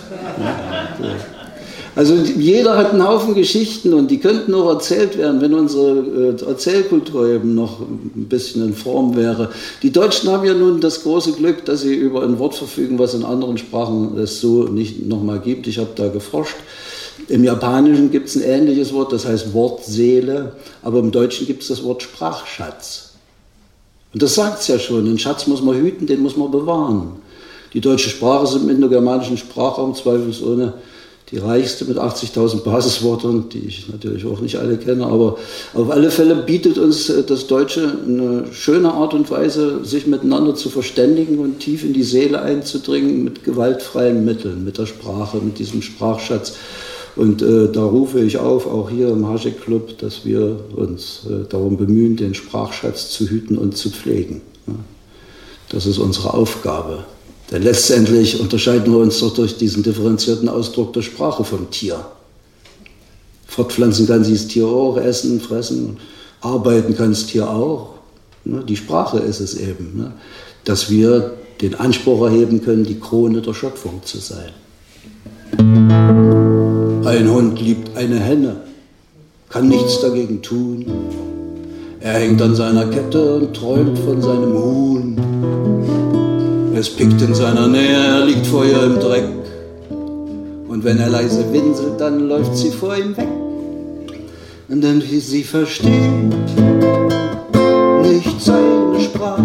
Also jeder hat einen Haufen Geschichten und die könnten auch erzählt werden, wenn unsere äh, Erzählkultur eben noch ein bisschen in Form wäre. Die Deutschen haben ja nun das große Glück, dass sie über ein Wort verfügen, was in anderen Sprachen es so nicht nochmal gibt. Ich habe da geforscht. Im Japanischen gibt es ein ähnliches Wort, das heißt Wortseele, aber im Deutschen gibt es das Wort Sprachschatz. Und das sagt es ja schon, den Schatz muss man hüten, den muss man bewahren. Die deutsche Sprache ist im indogermanischen Sprachraum zweifelsohne die reichste mit 80.000 Basisworten, die ich natürlich auch nicht alle kenne, aber auf alle Fälle bietet uns äh, das Deutsche eine schöne Art und Weise, sich miteinander zu verständigen und tief in die Seele einzudringen mit gewaltfreien Mitteln, mit der Sprache, mit diesem Sprachschatz. Und äh, da rufe ich auf, auch hier im Haschek Club, dass wir uns äh, darum bemühen, den Sprachschatz zu hüten und zu pflegen. Ja. Das ist unsere Aufgabe. Denn letztendlich unterscheiden wir uns doch durch diesen differenzierten Ausdruck der Sprache vom Tier. Fortpflanzen kann sich das Tier auch, essen, fressen, arbeiten kann das Tier auch. Ne, die Sprache ist es eben, ne, dass wir den Anspruch erheben können, die Krone der Schöpfung zu sein. Ein Hund liebt eine Henne, kann nichts dagegen tun. Er hängt an seiner Kette und träumt von seinem Huhn. Es pickt in seiner Nähe, er liegt vor ihr im Dreck. Und wenn er leise winselt, dann läuft sie vor ihm weg. Und wie sie versteht nicht seine Sprache.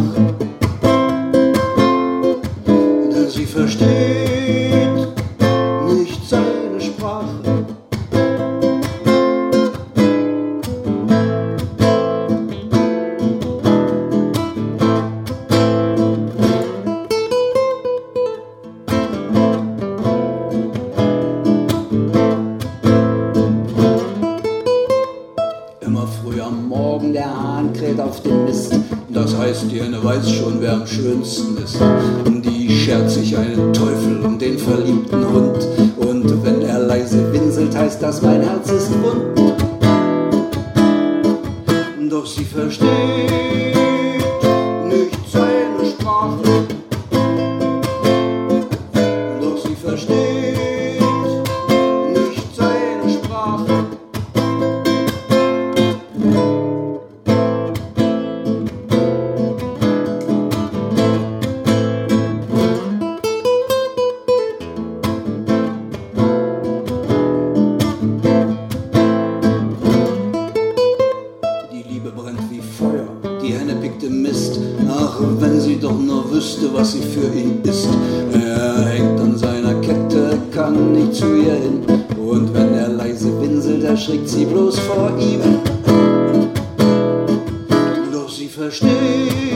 erschrickt sie bloß vor ihm. Doch sie versteht.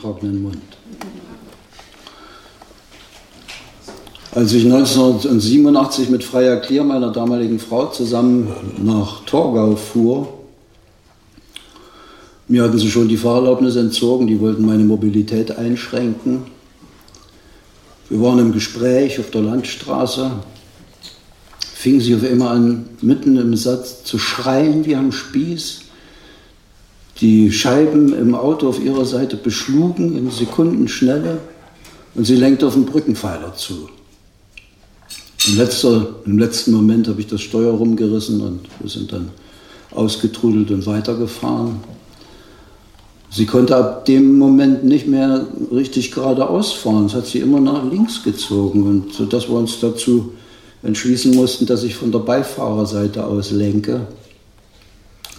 Trockenen Mund. Als ich 1987 mit Freier Klier, meiner damaligen Frau, zusammen nach Torgau fuhr, mir hatten sie schon die Fahrerlaubnis entzogen, die wollten meine Mobilität einschränken. Wir waren im Gespräch auf der Landstraße, fingen sie auf einmal an, mitten im Satz zu schreien wie am Spieß. Die Scheiben im Auto auf ihrer Seite beschlugen in Sekundenschnelle und sie lenkte auf den Brückenpfeiler zu. Im, letzter, Im letzten Moment habe ich das Steuer rumgerissen und wir sind dann ausgetrudelt und weitergefahren. Sie konnte ab dem Moment nicht mehr richtig geradeaus fahren. Es hat sie immer nach links gezogen. Und sodass wir uns dazu entschließen mussten, dass ich von der Beifahrerseite aus lenke.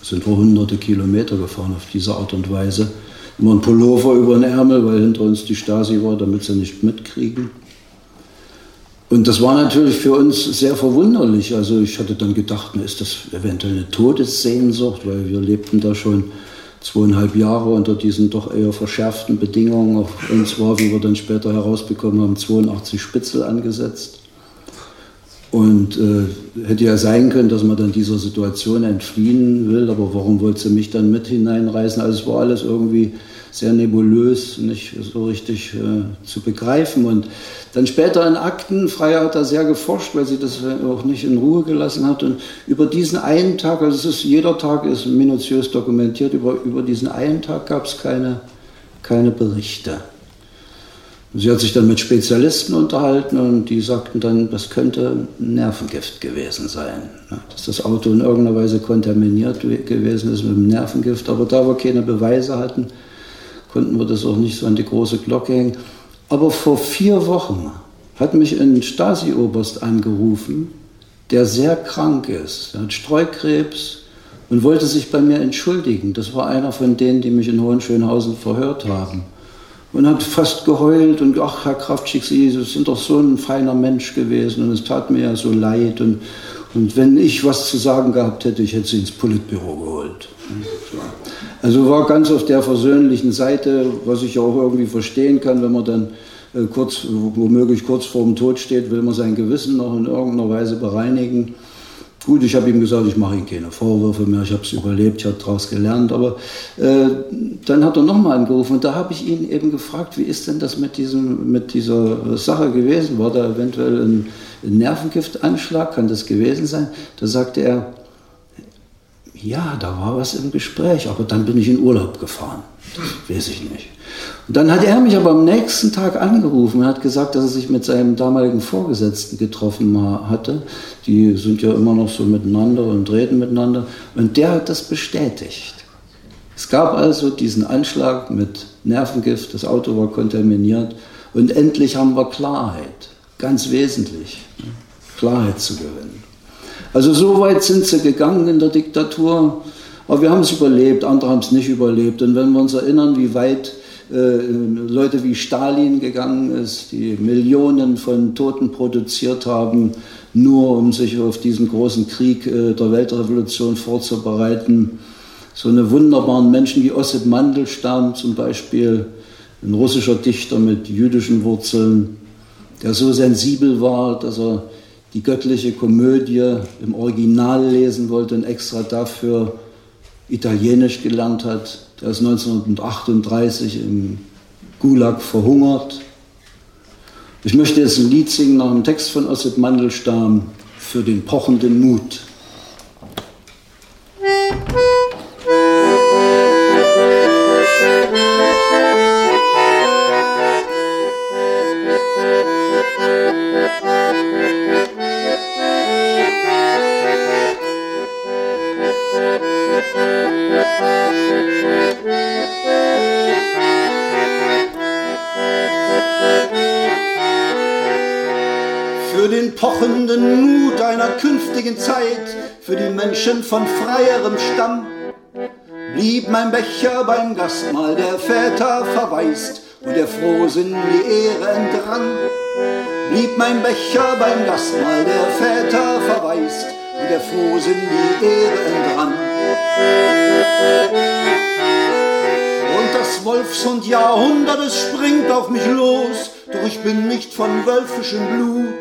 Sind wir hunderte Kilometer gefahren auf diese Art und Weise. Immer ein Pullover über den Ärmel, weil hinter uns die Stasi war, damit sie nicht mitkriegen. Und das war natürlich für uns sehr verwunderlich. Also ich hatte dann gedacht, ist das eventuell eine Todessehnsucht, weil wir lebten da schon zweieinhalb Jahre unter diesen doch eher verschärften Bedingungen. Auch uns war, wie wir dann später herausbekommen haben, 82 Spitzel angesetzt. Und äh, hätte ja sein können, dass man dann dieser Situation entfliehen will, aber warum wollte sie mich dann mit hineinreißen? Also es war alles irgendwie sehr nebulös, nicht so richtig äh, zu begreifen. Und dann später in Akten, Freier hat da sehr geforscht, weil sie das auch nicht in Ruhe gelassen hat. Und über diesen einen Tag, also es ist, jeder Tag ist minutiös dokumentiert, über, über diesen einen Tag gab es keine, keine Berichte. Sie hat sich dann mit Spezialisten unterhalten und die sagten dann, das könnte Nervengift gewesen sein. Dass das Auto in irgendeiner Weise kontaminiert gewesen ist mit dem Nervengift. Aber da wir keine Beweise hatten, konnten wir das auch nicht so an die große Glocke hängen. Aber vor vier Wochen hat mich ein Stasi-Oberst angerufen, der sehr krank ist. Er hat Streukrebs und wollte sich bei mir entschuldigen. Das war einer von denen, die mich in Hohenschönhausen verhört haben und hat fast geheult und ach, Herr Kraftschick, Sie sind doch so ein feiner Mensch gewesen und es tat mir ja so leid und, und wenn ich was zu sagen gehabt hätte, ich hätte Sie ins Politbüro geholt. Also war ganz auf der versöhnlichen Seite, was ich auch irgendwie verstehen kann, wenn man dann äh, kurz, womöglich kurz vor dem Tod steht, will man sein Gewissen noch in irgendeiner Weise bereinigen. Gut, ich habe ihm gesagt, ich mache ihm keine Vorwürfe mehr, ich habe es überlebt, ich habe daraus gelernt. Aber äh, dann hat er nochmal angerufen und da habe ich ihn eben gefragt, wie ist denn das mit, diesem, mit dieser Sache gewesen? War da eventuell ein, ein Nervengiftanschlag? Kann das gewesen sein? Da sagte er, ja, da war was im Gespräch, aber dann bin ich in Urlaub gefahren. Weiß ich nicht. Und dann hat er mich aber am nächsten Tag angerufen und hat gesagt, dass er sich mit seinem damaligen Vorgesetzten getroffen hatte. Die sind ja immer noch so miteinander und reden miteinander. Und der hat das bestätigt. Es gab also diesen Anschlag mit Nervengift, das Auto war kontaminiert und endlich haben wir Klarheit, ganz wesentlich, Klarheit zu gewinnen. Also so weit sind sie gegangen in der Diktatur, aber wir haben es überlebt, andere haben es nicht überlebt. Und wenn wir uns erinnern, wie weit äh, Leute wie Stalin gegangen ist, die Millionen von Toten produziert haben, nur um sich auf diesen großen Krieg äh, der Weltrevolution vorzubereiten. So eine wunderbaren Menschen wie Ossip Mandelstam zum Beispiel, ein russischer Dichter mit jüdischen Wurzeln, der so sensibel war, dass er die göttliche Komödie im Original lesen wollte und extra dafür Italienisch gelernt hat. Der ist 1938 im Gulag verhungert. Ich möchte jetzt ein Lied singen nach dem Text von Ossip Mandelstam für den pochenden Mut. Pochenden Mut einer künftigen Zeit für die Menschen von freierem Stamm. Blieb mein Becher beim Gastmahl der Väter verwaist und der Frohsinn die Ehre entrann. Blieb mein Becher beim Gastmahl der Väter verwaist und der Frohsinn die Ehre entrann. Und das Wolfshund Jahrhundertes springt auf mich los, doch ich bin nicht von wölfischem Blut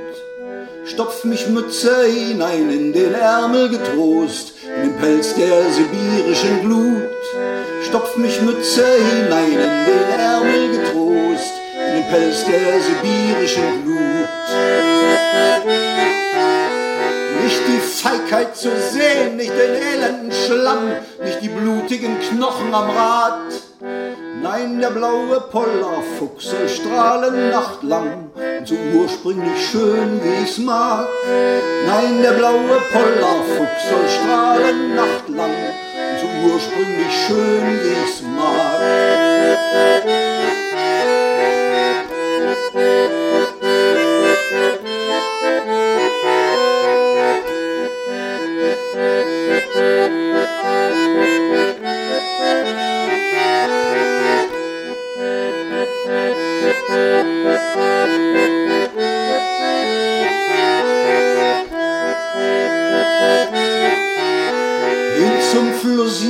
stopf mich Mütze hinein in den Ärmel getrost, in den Pelz der sibirischen Glut. Stopf mich Mütze hinein in den Ärmel getrost, in den Pelz der sibirischen Glut. Feigheit zu sehen, nicht den elenden Schlamm, nicht die blutigen Knochen am Rad. Nein, der blaue Pollerfuchs soll strahlen nachtlang und so ursprünglich schön, wie ich's mag. Nein, der blaue Pollerfuchs soll strahlen nachtlang und so ursprünglich schön, wie ich's mag.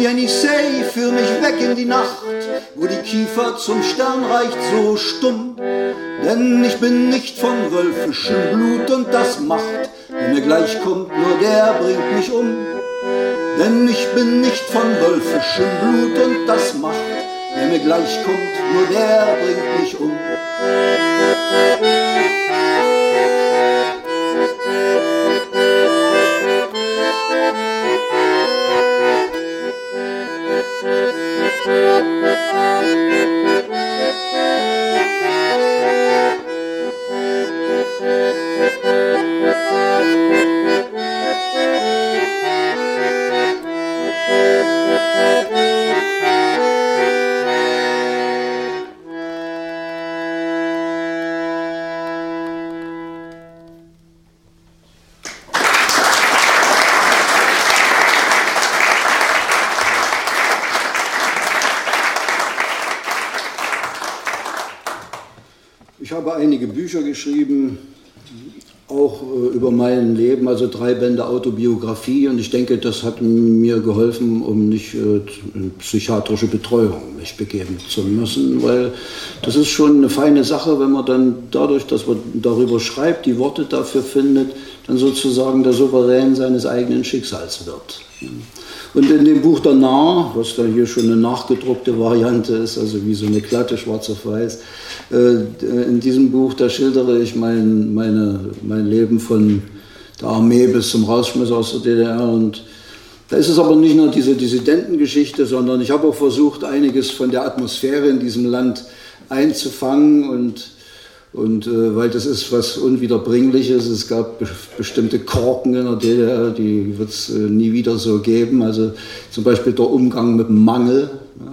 Jenisei, führ mich weg in die Nacht, wo die Kiefer zum Stern reicht so stumm. Denn ich bin nicht von wölfischem Blut und das macht, wenn mir gleich kommt, nur der bringt mich um. Denn ich bin nicht von wölfischem Blut und das macht, wenn mir gleich kommt, nur der bringt mich um. Bücher drei Bände Autobiografie und ich denke, das hat mir geholfen, um nicht äh, in psychiatrische Betreuung mich begeben zu müssen, weil das ist schon eine feine Sache, wenn man dann dadurch, dass man darüber schreibt, die Worte dafür findet, dann sozusagen der Souverän seines eigenen Schicksals wird. Und in dem Buch Narr, was da hier schon eine nachgedruckte Variante ist, also wie so eine glatte schwarz auf weiß, äh, in diesem Buch, da schildere ich mein, meine, mein Leben von der Armee bis zum Rausschmiss aus der DDR. Und da ist es aber nicht nur diese Dissidentengeschichte, sondern ich habe auch versucht, einiges von der Atmosphäre in diesem Land einzufangen und und äh, weil das ist was Unwiederbringliches. Es gab be bestimmte Korken in der DDR, die wird es äh, nie wieder so geben. Also zum Beispiel der Umgang mit Mangel, ja,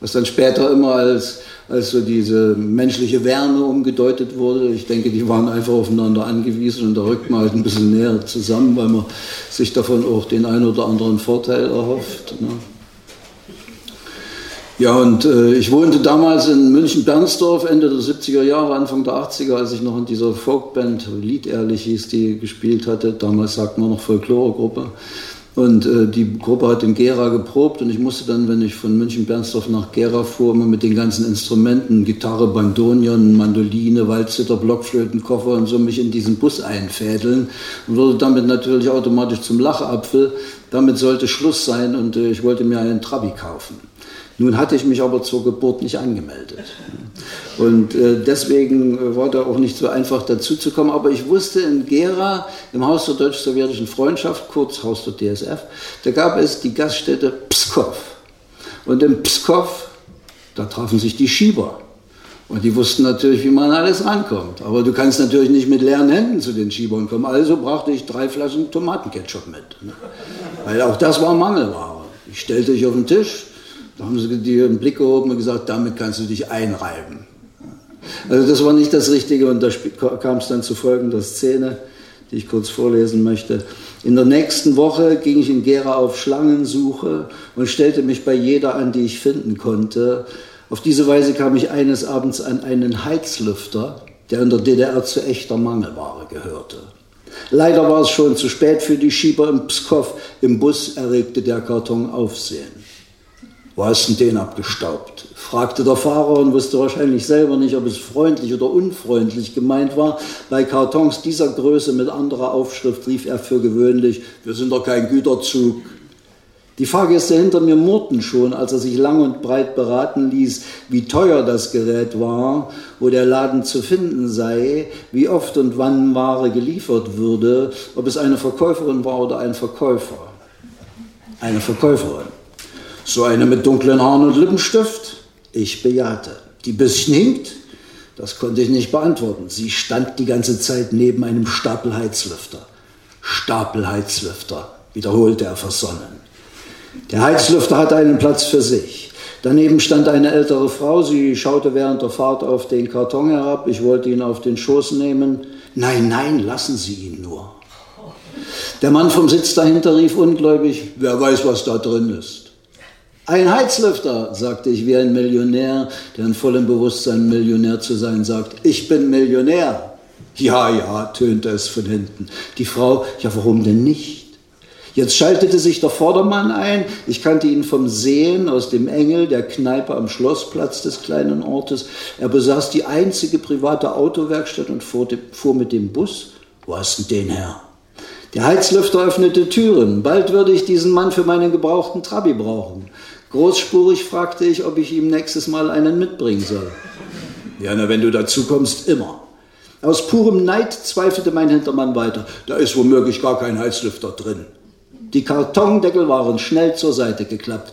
was dann später immer als, als so diese menschliche Wärme umgedeutet wurde. Ich denke, die waren einfach aufeinander angewiesen und da rückt man halt ein bisschen näher zusammen, weil man sich davon auch den einen oder anderen Vorteil erhofft. Ne. Ja, und äh, ich wohnte damals in München-Bernsdorf, Ende der 70er Jahre, Anfang der 80er, als ich noch in dieser Folkband, Lied ehrlich hieß, die gespielt hatte. Damals sagt man noch Folklore-Gruppe. Und äh, die Gruppe hat in Gera geprobt und ich musste dann, wenn ich von München-Bernsdorf nach Gera fuhr, immer mit den ganzen Instrumenten, Gitarre, Bandonion, Mandoline, Waldzitter, Blockflöten, Koffer und so mich in diesen Bus einfädeln und wurde damit natürlich automatisch zum Lachapfel. Damit sollte Schluss sein und äh, ich wollte mir einen Trabi kaufen. Nun hatte ich mich aber zur Geburt nicht angemeldet. Und äh, deswegen äh, war da auch nicht so einfach dazuzukommen. Aber ich wusste in Gera, im Haus der deutsch-sowjetischen Freundschaft, kurz Haus der DSF, da gab es die Gaststätte Pskov. Und in Pskov, da trafen sich die Schieber. Und die wussten natürlich, wie man alles rankommt. Aber du kannst natürlich nicht mit leeren Händen zu den Schiebern kommen. Also brauchte ich drei Flaschen Tomatenketchup mit. Ne? Weil auch das war Mangelware. Ich stellte dich auf den Tisch, da haben sie dir einen Blick gehoben und gesagt, damit kannst du dich einreiben. Also das war nicht das Richtige und da kam es dann zu folgender Szene, die ich kurz vorlesen möchte. In der nächsten Woche ging ich in Gera auf Schlangensuche und stellte mich bei jeder an, die ich finden konnte. Auf diese Weise kam ich eines Abends an einen Heizlüfter, der in der DDR zu echter Mangelware gehörte. Leider war es schon zu spät für die Schieber im Pskow. Im Bus erregte der Karton Aufsehen. Wo hast du den abgestaubt? fragte der Fahrer und wusste wahrscheinlich selber nicht, ob es freundlich oder unfreundlich gemeint war. Bei Kartons dieser Größe mit anderer Aufschrift rief er für gewöhnlich, wir sind doch kein Güterzug. Die Fahrgäste hinter mir murrten schon, als er sich lang und breit beraten ließ, wie teuer das Gerät war, wo der Laden zu finden sei, wie oft und wann Ware geliefert würde, ob es eine Verkäuferin war oder ein Verkäufer. Eine Verkäuferin. So eine mit dunklen Haaren und Lippenstift? Ich bejahte. Die bisschen hinkt? Das konnte ich nicht beantworten. Sie stand die ganze Zeit neben einem Stapel Heizlüfter. Stapel Heizlüfter, wiederholte er versonnen. Der Heizlüfter hatte einen Platz für sich. Daneben stand eine ältere Frau. Sie schaute während der Fahrt auf den Karton herab. Ich wollte ihn auf den Schoß nehmen. Nein, nein, lassen Sie ihn nur. Der Mann vom Sitz dahinter rief ungläubig, wer weiß, was da drin ist. Ein Heizlüfter, sagte ich wie ein Millionär, der in vollem Bewusstsein Millionär zu sein sagt. Ich bin Millionär. Ja, ja, tönte es von hinten. Die Frau, ja, warum denn nicht? Jetzt schaltete sich der Vordermann ein. Ich kannte ihn vom Sehen aus dem Engel, der Kneipe am Schlossplatz des kleinen Ortes. Er besaß die einzige private Autowerkstatt und fuhr, fuhr mit dem Bus. Wo hast du den her? Der Heizlüfter öffnete Türen. Bald würde ich diesen Mann für meinen gebrauchten Trabi brauchen. Großspurig fragte ich, ob ich ihm nächstes Mal einen mitbringen soll. Ja, na, wenn du dazu kommst, immer. Aus purem Neid zweifelte mein Hintermann weiter. Da ist womöglich gar kein Heizlüfter drin. Die Kartondeckel waren schnell zur Seite geklappt.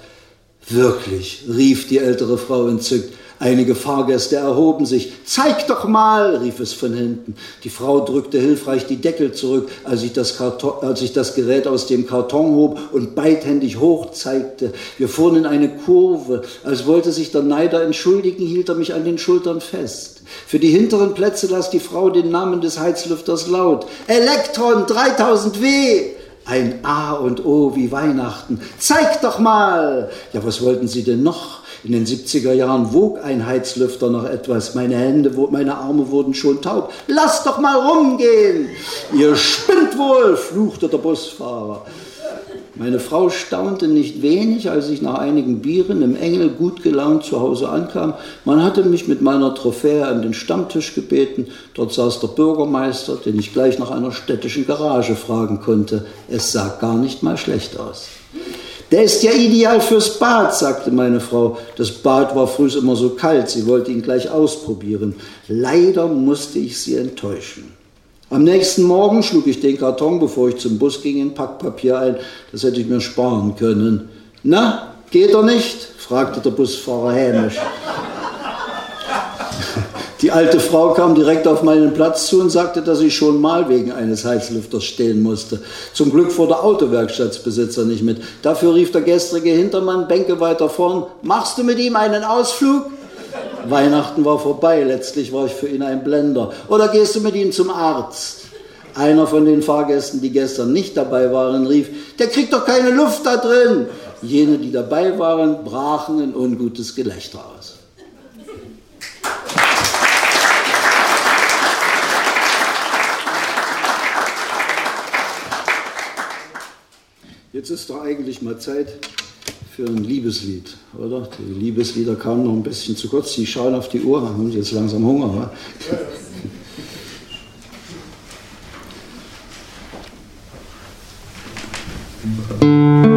Wirklich, rief die ältere Frau entzückt. Einige Fahrgäste erhoben sich. Zeig doch mal, rief es von hinten. Die Frau drückte hilfreich die Deckel zurück, als ich das, Karton, als ich das Gerät aus dem Karton hob und beidhändig hoch zeigte. Wir fuhren in eine Kurve. Als wollte sich der Neider entschuldigen, hielt er mich an den Schultern fest. Für die hinteren Plätze las die Frau den Namen des Heizlüfters laut. Elektron 3000 W! Ein A und O wie Weihnachten. Zeig doch mal! Ja, was wollten Sie denn noch? In den 70er Jahren wog ein Heizlüfter noch etwas. Meine Hände, meine Arme wurden schon taub. Lass doch mal rumgehen! Ihr spinnt wohl, fluchte der Busfahrer. Meine Frau staunte nicht wenig, als ich nach einigen Bieren im Engel gut gelaunt zu Hause ankam. Man hatte mich mit meiner Trophäe an den Stammtisch gebeten. Dort saß der Bürgermeister, den ich gleich nach einer städtischen Garage fragen konnte. Es sah gar nicht mal schlecht aus. Der ist ja ideal fürs Bad, sagte meine Frau. Das Bad war früh immer so kalt, sie wollte ihn gleich ausprobieren. Leider musste ich sie enttäuschen. Am nächsten Morgen schlug ich den Karton, bevor ich zum Bus ging, in Packpapier ein. Das hätte ich mir sparen können. Na, geht er nicht? fragte der Busfahrer hämisch. Die alte Frau kam direkt auf meinen Platz zu und sagte, dass ich schon mal wegen eines Heizlüfters stehen musste. Zum Glück fuhr der Autowerkstattsbesitzer nicht mit. Dafür rief der gestrige Hintermann Bänke weiter vorn, machst du mit ihm einen Ausflug? Weihnachten war vorbei, letztlich war ich für ihn ein Blender. Oder gehst du mit ihm zum Arzt? Einer von den Fahrgästen, die gestern nicht dabei waren, rief, der kriegt doch keine Luft da drin. Jene, die dabei waren, brachen in ungutes Gelächter aus. Jetzt ist doch eigentlich mal Zeit, für ein Liebeslied, oder? Die Liebeslieder kamen noch ein bisschen zu kurz. Sie schauen auf die Uhr, haben jetzt langsam Hunger. Oder? Wenn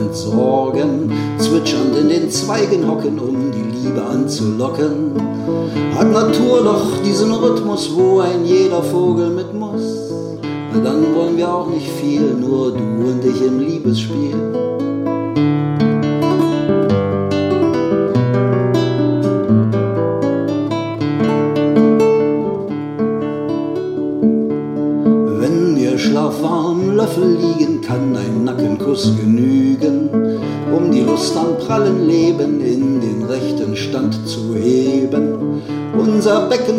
entsorgen, zwitschernd in den Zweigen hocken, um die Liebe anzulocken, hat Natur doch diesen Rhythmus, wo ein jeder Vogel mit muss. Na dann wollen wir auch nicht viel, nur du und ich im Liebesspiel.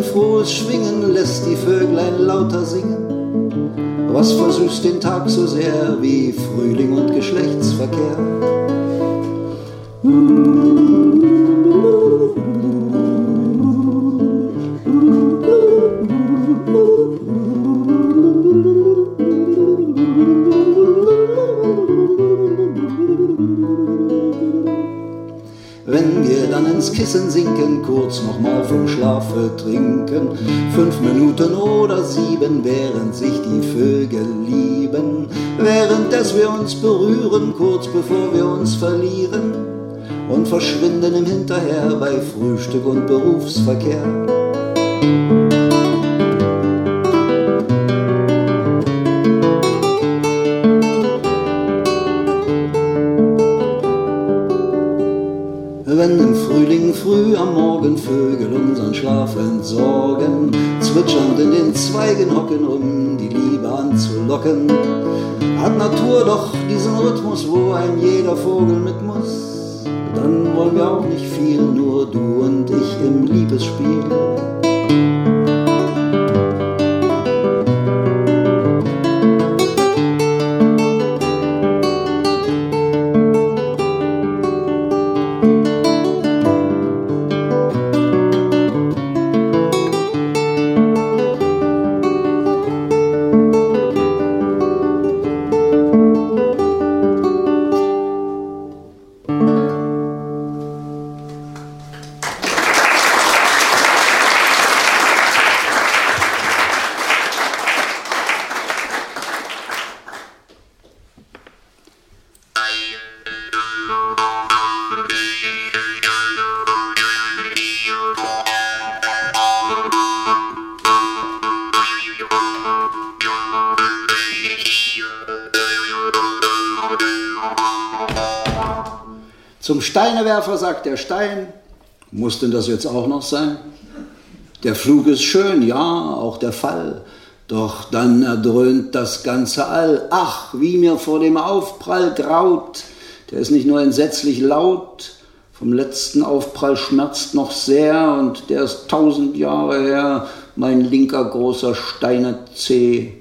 Beckenfrohes Schwingen lässt die Vöglein lauter singen. Was versüßt den Tag so sehr wie Frühling und Geschlechtsverkehr? Berühren, kurz bevor wir uns verlieren und verschwinden im Hinterher bei Frühstück und Berufsverkehr. Vogel mit muss. Dann wollen wir auch nicht viel, nur Steinewerfer sagt der Stein, muss denn das jetzt auch noch sein? Der Flug ist schön, ja, auch der Fall. Doch dann erdröhnt das ganze All. Ach, wie mir vor dem Aufprall graut. Der ist nicht nur entsetzlich laut, vom letzten Aufprall schmerzt noch sehr und der ist tausend Jahre her. Mein linker großer Steinerzeh,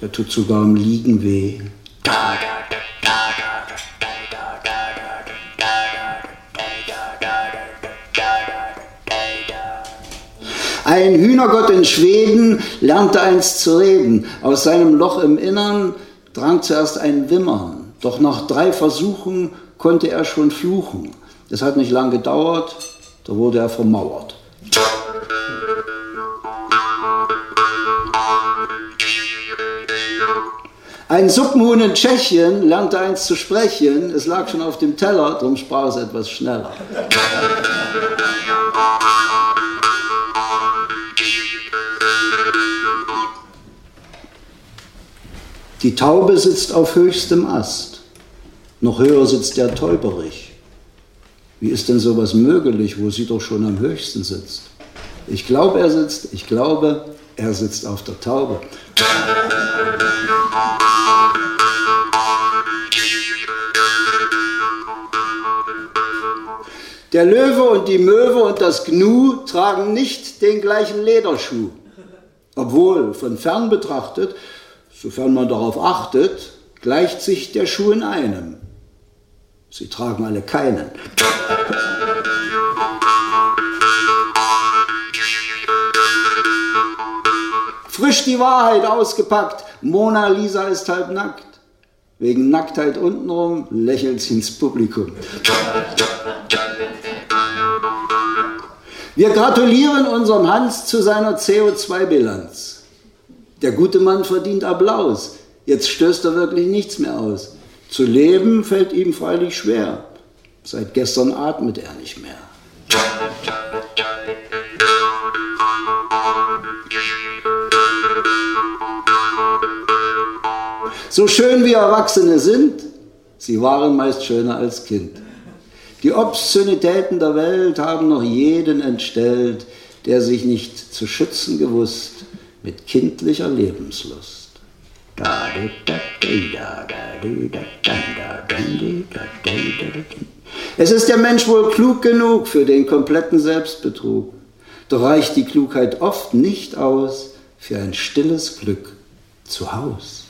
der tut sogar im Liegen weh. Da, da, Ein Hühnergott in Schweden lernte einst zu reden. Aus seinem Loch im Innern drang zuerst ein Wimmern. Doch nach drei Versuchen konnte er schon fluchen. Es hat nicht lang gedauert, da wurde er vermauert. Ein Suppenhuhn in Tschechien lernte einst zu sprechen. Es lag schon auf dem Teller, darum sprach es etwas schneller. Die Taube sitzt auf höchstem Ast, noch höher sitzt der Täuberich. Wie ist denn sowas möglich, wo sie doch schon am höchsten sitzt? Ich glaube, er sitzt, ich glaube, er sitzt auf der Taube. Der Löwe und die Möwe und das Gnu tragen nicht den gleichen Lederschuh. Obwohl, von fern betrachtet, Sofern man darauf achtet, gleicht sich der Schuh in einem. Sie tragen alle keinen. Frisch die Wahrheit ausgepackt. Mona Lisa ist halb nackt. Wegen Nacktheit untenrum lächelt sie ins Publikum. Wir gratulieren unserem Hans zu seiner CO2-Bilanz. Der gute Mann verdient Applaus. Jetzt stößt er wirklich nichts mehr aus. Zu leben fällt ihm freilich schwer. Seit gestern atmet er nicht mehr. So schön wie Erwachsene sind, sie waren meist schöner als Kind. Die Obszönitäten der Welt haben noch jeden entstellt, der sich nicht zu schützen gewusst mit kindlicher Lebenslust. Es ist der Mensch wohl klug genug für den kompletten Selbstbetrug, doch reicht die Klugheit oft nicht aus für ein stilles Glück zu Haus.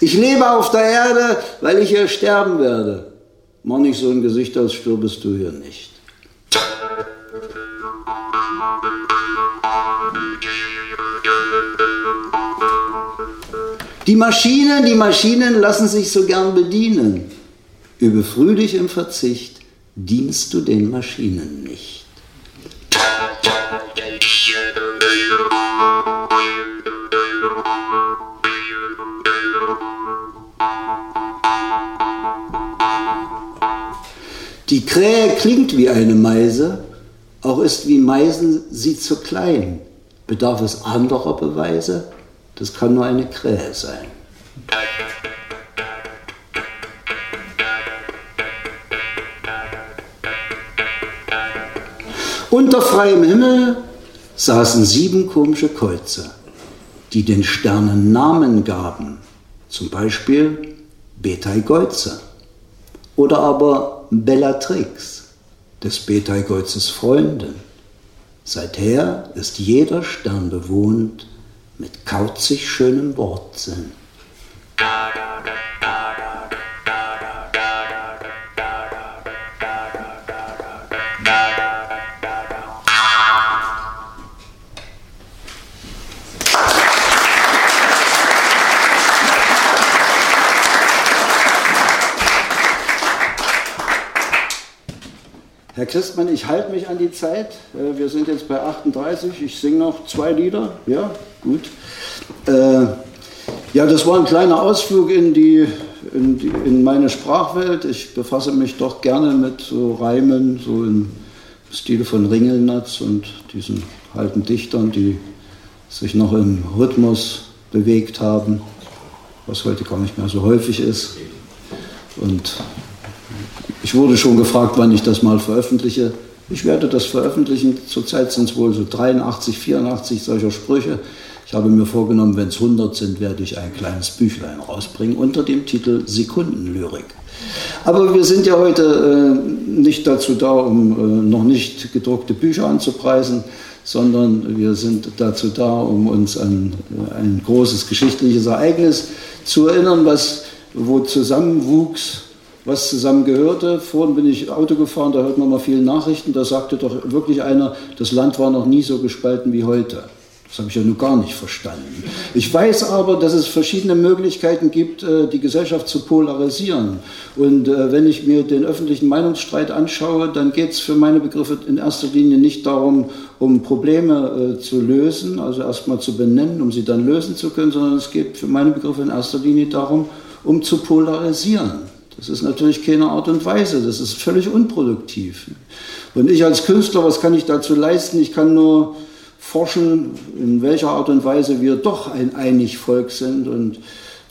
Ich lebe auf der Erde, weil ich hier sterben werde. Mach nicht so ein Gesicht, als stirbest du hier nicht. Die Maschinen, die Maschinen lassen sich so gern bedienen. Übe fröhlich im Verzicht, dienst du den Maschinen nicht. Die Krähe klingt wie eine Meise, auch ist wie Meisen sie zu klein. Bedarf es anderer Beweise? Das kann nur eine Krähe sein. Unter freiem Himmel saßen sieben komische Kreuze, die den Sternen Namen gaben, zum Beispiel Betelgeuse oder aber Bellatrix, des Betelgeuzes Freundin. Seither ist jeder Stern bewohnt mit kauzig schönem Wortsinn. Herr Christmann, ich halte mich an die Zeit. Äh, wir sind jetzt bei 38. Ich singe noch zwei Lieder. Ja, gut. Äh, ja, das war ein kleiner Ausflug in, die, in, die, in meine Sprachwelt. Ich befasse mich doch gerne mit so Reimen, so im Stile von Ringelnatz und diesen alten Dichtern, die sich noch im Rhythmus bewegt haben, was heute gar nicht mehr so häufig ist. Und ich wurde schon gefragt, wann ich das mal veröffentliche. Ich werde das veröffentlichen. Zurzeit sind es wohl so 83, 84 solcher Sprüche. Ich habe mir vorgenommen, wenn es 100 sind, werde ich ein kleines Büchlein rausbringen unter dem Titel Sekundenlyrik. Aber wir sind ja heute äh, nicht dazu da, um äh, noch nicht gedruckte Bücher anzupreisen, sondern wir sind dazu da, um uns an äh, ein großes geschichtliches Ereignis zu erinnern, was wo zusammenwuchs was zusammengehörte. Vorhin bin ich Auto gefahren, da hört man mal viele Nachrichten. Da sagte doch wirklich einer, das Land war noch nie so gespalten wie heute. Das habe ich ja nur gar nicht verstanden. Ich weiß aber, dass es verschiedene Möglichkeiten gibt, äh, die Gesellschaft zu polarisieren. Und äh, wenn ich mir den öffentlichen Meinungsstreit anschaue, dann geht es für meine Begriffe in erster Linie nicht darum, um Probleme äh, zu lösen, also erstmal zu benennen, um sie dann lösen zu können, sondern es geht für meine Begriffe in erster Linie darum, um zu polarisieren. Das ist natürlich keine Art und Weise, das ist völlig unproduktiv. Und ich als Künstler, was kann ich dazu leisten? Ich kann nur forschen, in welcher Art und Weise wir doch ein einig Volk sind. Und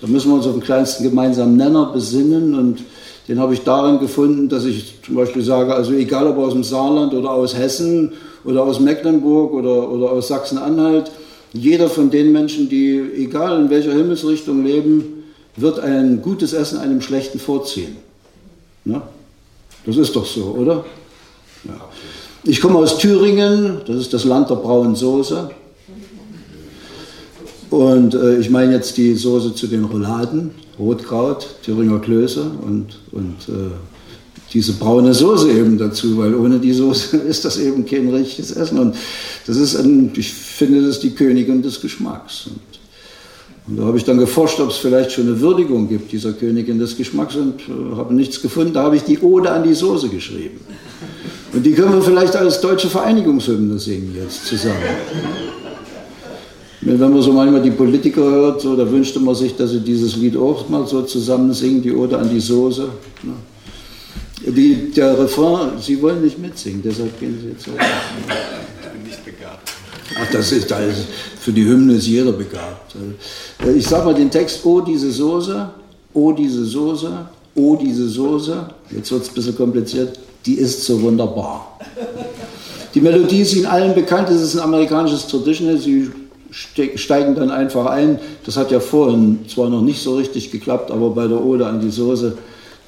da müssen wir uns auf den kleinsten gemeinsamen Nenner besinnen. Und den habe ich darin gefunden, dass ich zum Beispiel sage, also egal ob aus dem Saarland oder aus Hessen oder aus Mecklenburg oder, oder aus Sachsen-Anhalt, jeder von den Menschen, die egal in welcher Himmelsrichtung leben, wird ein gutes Essen einem schlechten vorziehen. Ne? Das ist doch so, oder? Ja. Ich komme aus Thüringen, das ist das Land der braunen Soße. Und äh, ich meine jetzt die Soße zu den Rouladen, Rotkraut, Thüringer Klöße und, und äh, diese braune Soße eben dazu, weil ohne die Soße ist das eben kein richtiges Essen. Und das ist, ein, ich finde, das ist die Königin des Geschmacks. Und da habe ich dann geforscht, ob es vielleicht schon eine Würdigung gibt dieser Königin des Geschmacks und äh, habe nichts gefunden. Da habe ich die Ode an die Soße geschrieben. Und die können wir vielleicht als deutsche Vereinigungshymne singen jetzt zusammen. Wenn man so manchmal die Politiker hört, so, da wünschte man sich, dass sie dieses Lied auch mal so zusammen singen, die Ode an die Soße. Ne? Die, der Refrain, Sie wollen nicht mitsingen, deshalb gehen Sie jetzt auch. Ich bin nicht begabt. Ach, das ist, das ist, für die Hymne ist jeder begabt. Äh, ich sag mal den Text, oh diese Soße, oh diese Soße, oh diese Soße, jetzt wird es ein bisschen kompliziert, die ist so wunderbar. Die Melodie ist Ihnen allen bekannt, es ist ein amerikanisches Traditional, Sie steigen dann einfach ein. Das hat ja vorhin zwar noch nicht so richtig geklappt, aber bei der Ode an die Soße,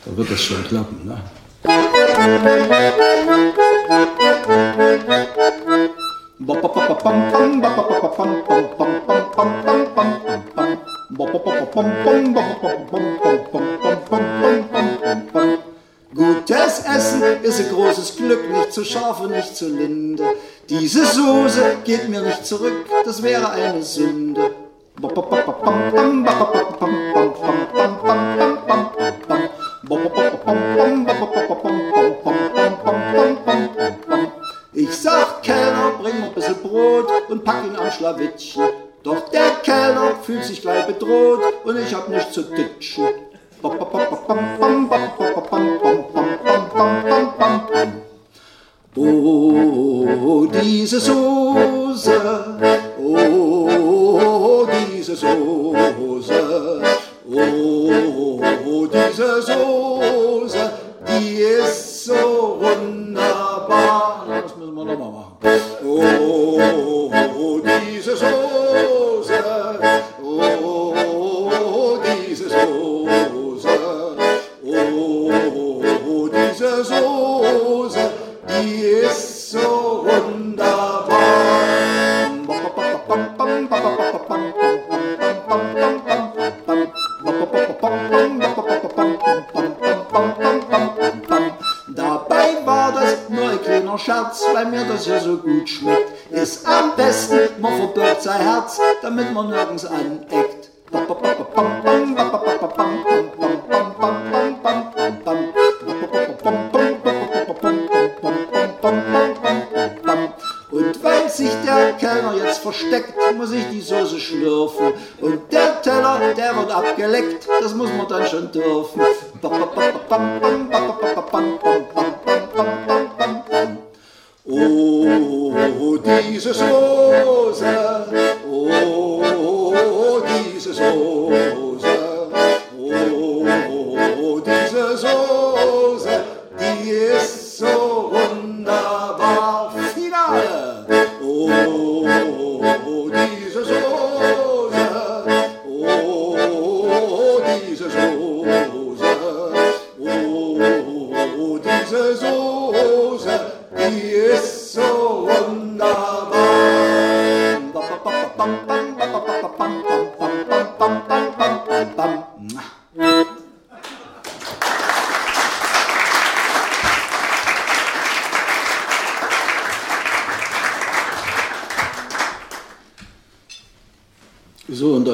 da wird das schon klappen. Ne? Gutes Essen ist ein großes Glück, nicht zu scharf und nicht zu linde. Diese Soße geht mir nicht zurück, das wäre eine Sünde. Schlawittchen. Doch der Kellner fühlt sich gleich bedroht und ich hab nichts zu ditchen.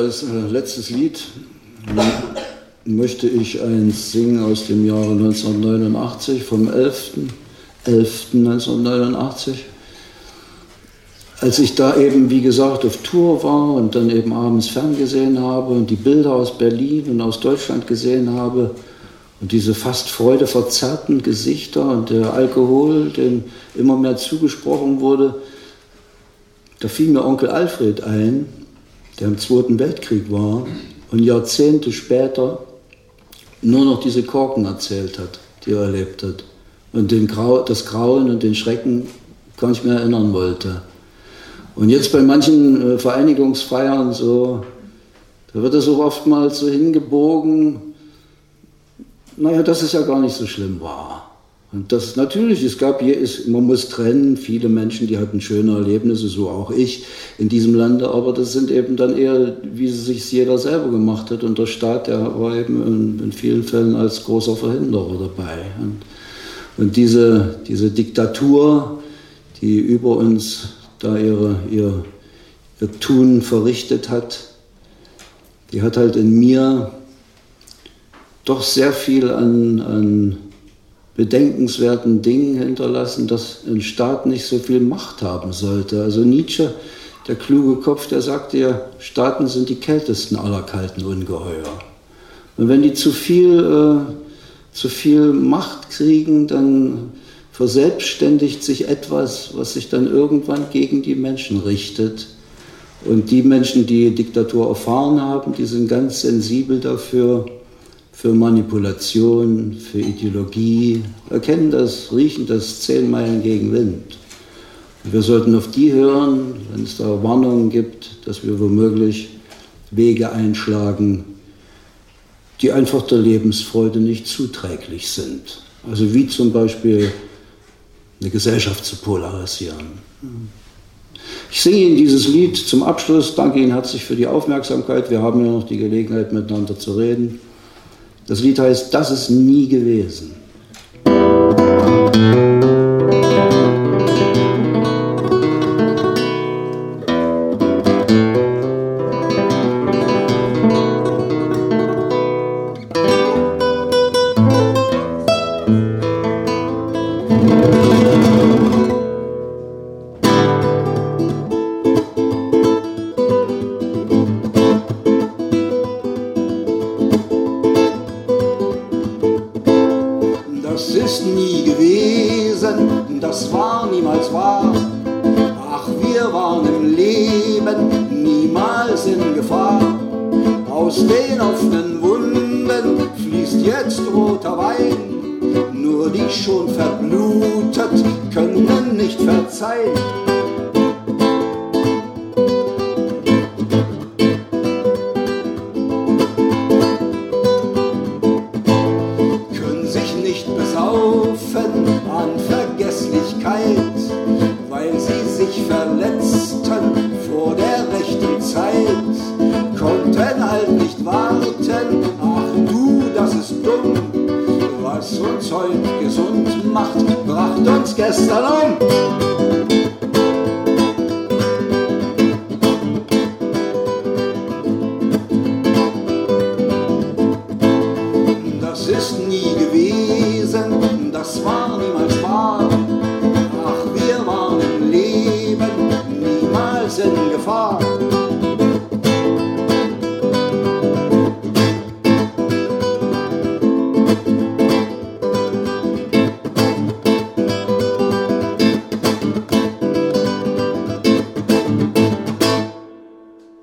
Als äh, letztes Lied möchte ich eins singen aus dem Jahre 1989, vom 11.11.1989. Als ich da eben, wie gesagt, auf Tour war und dann eben abends ferngesehen habe und die Bilder aus Berlin und aus Deutschland gesehen habe und diese fast freudeverzerrten Gesichter und der Alkohol, dem immer mehr zugesprochen wurde, da fiel mir Onkel Alfred ein, der im Zweiten Weltkrieg war und Jahrzehnte später nur noch diese Korken erzählt hat, die er erlebt hat. Und den Grau, das Grauen und den Schrecken gar nicht mehr erinnern wollte. Und jetzt bei manchen äh, Vereinigungsfeiern so, da wird er so oftmals so hingebogen, naja, dass es ja gar nicht so schlimm war. Und das natürlich, es gab hier, ist, man muss trennen, viele Menschen, die hatten schöne Erlebnisse, so auch ich in diesem Lande, aber das sind eben dann eher, wie es sich jeder selber gemacht hat. Und der Staat, der war eben in, in vielen Fällen als großer Verhinderer dabei. Und, und diese, diese Diktatur, die über uns da ihre, ihr, ihr Tun verrichtet hat, die hat halt in mir doch sehr viel an, an bedenkenswerten Dingen hinterlassen, dass ein Staat nicht so viel Macht haben sollte. Also Nietzsche, der kluge Kopf, der sagte ja, Staaten sind die kältesten aller kalten Ungeheuer. Und wenn die zu viel, äh, zu viel Macht kriegen, dann verselbstständigt sich etwas, was sich dann irgendwann gegen die Menschen richtet. Und die Menschen, die Diktatur erfahren haben, die sind ganz sensibel dafür, für Manipulation, für Ideologie, erkennen das, riechen das zehn Meilen gegen Wind. Und wir sollten auf die hören, wenn es da Warnungen gibt, dass wir womöglich Wege einschlagen, die einfach der Lebensfreude nicht zuträglich sind. Also wie zum Beispiel eine Gesellschaft zu polarisieren. Ich singe Ihnen dieses Lied zum Abschluss. Danke Ihnen herzlich für die Aufmerksamkeit. Wir haben ja noch die Gelegenheit, miteinander zu reden. Das Lied heißt Das ist nie gewesen.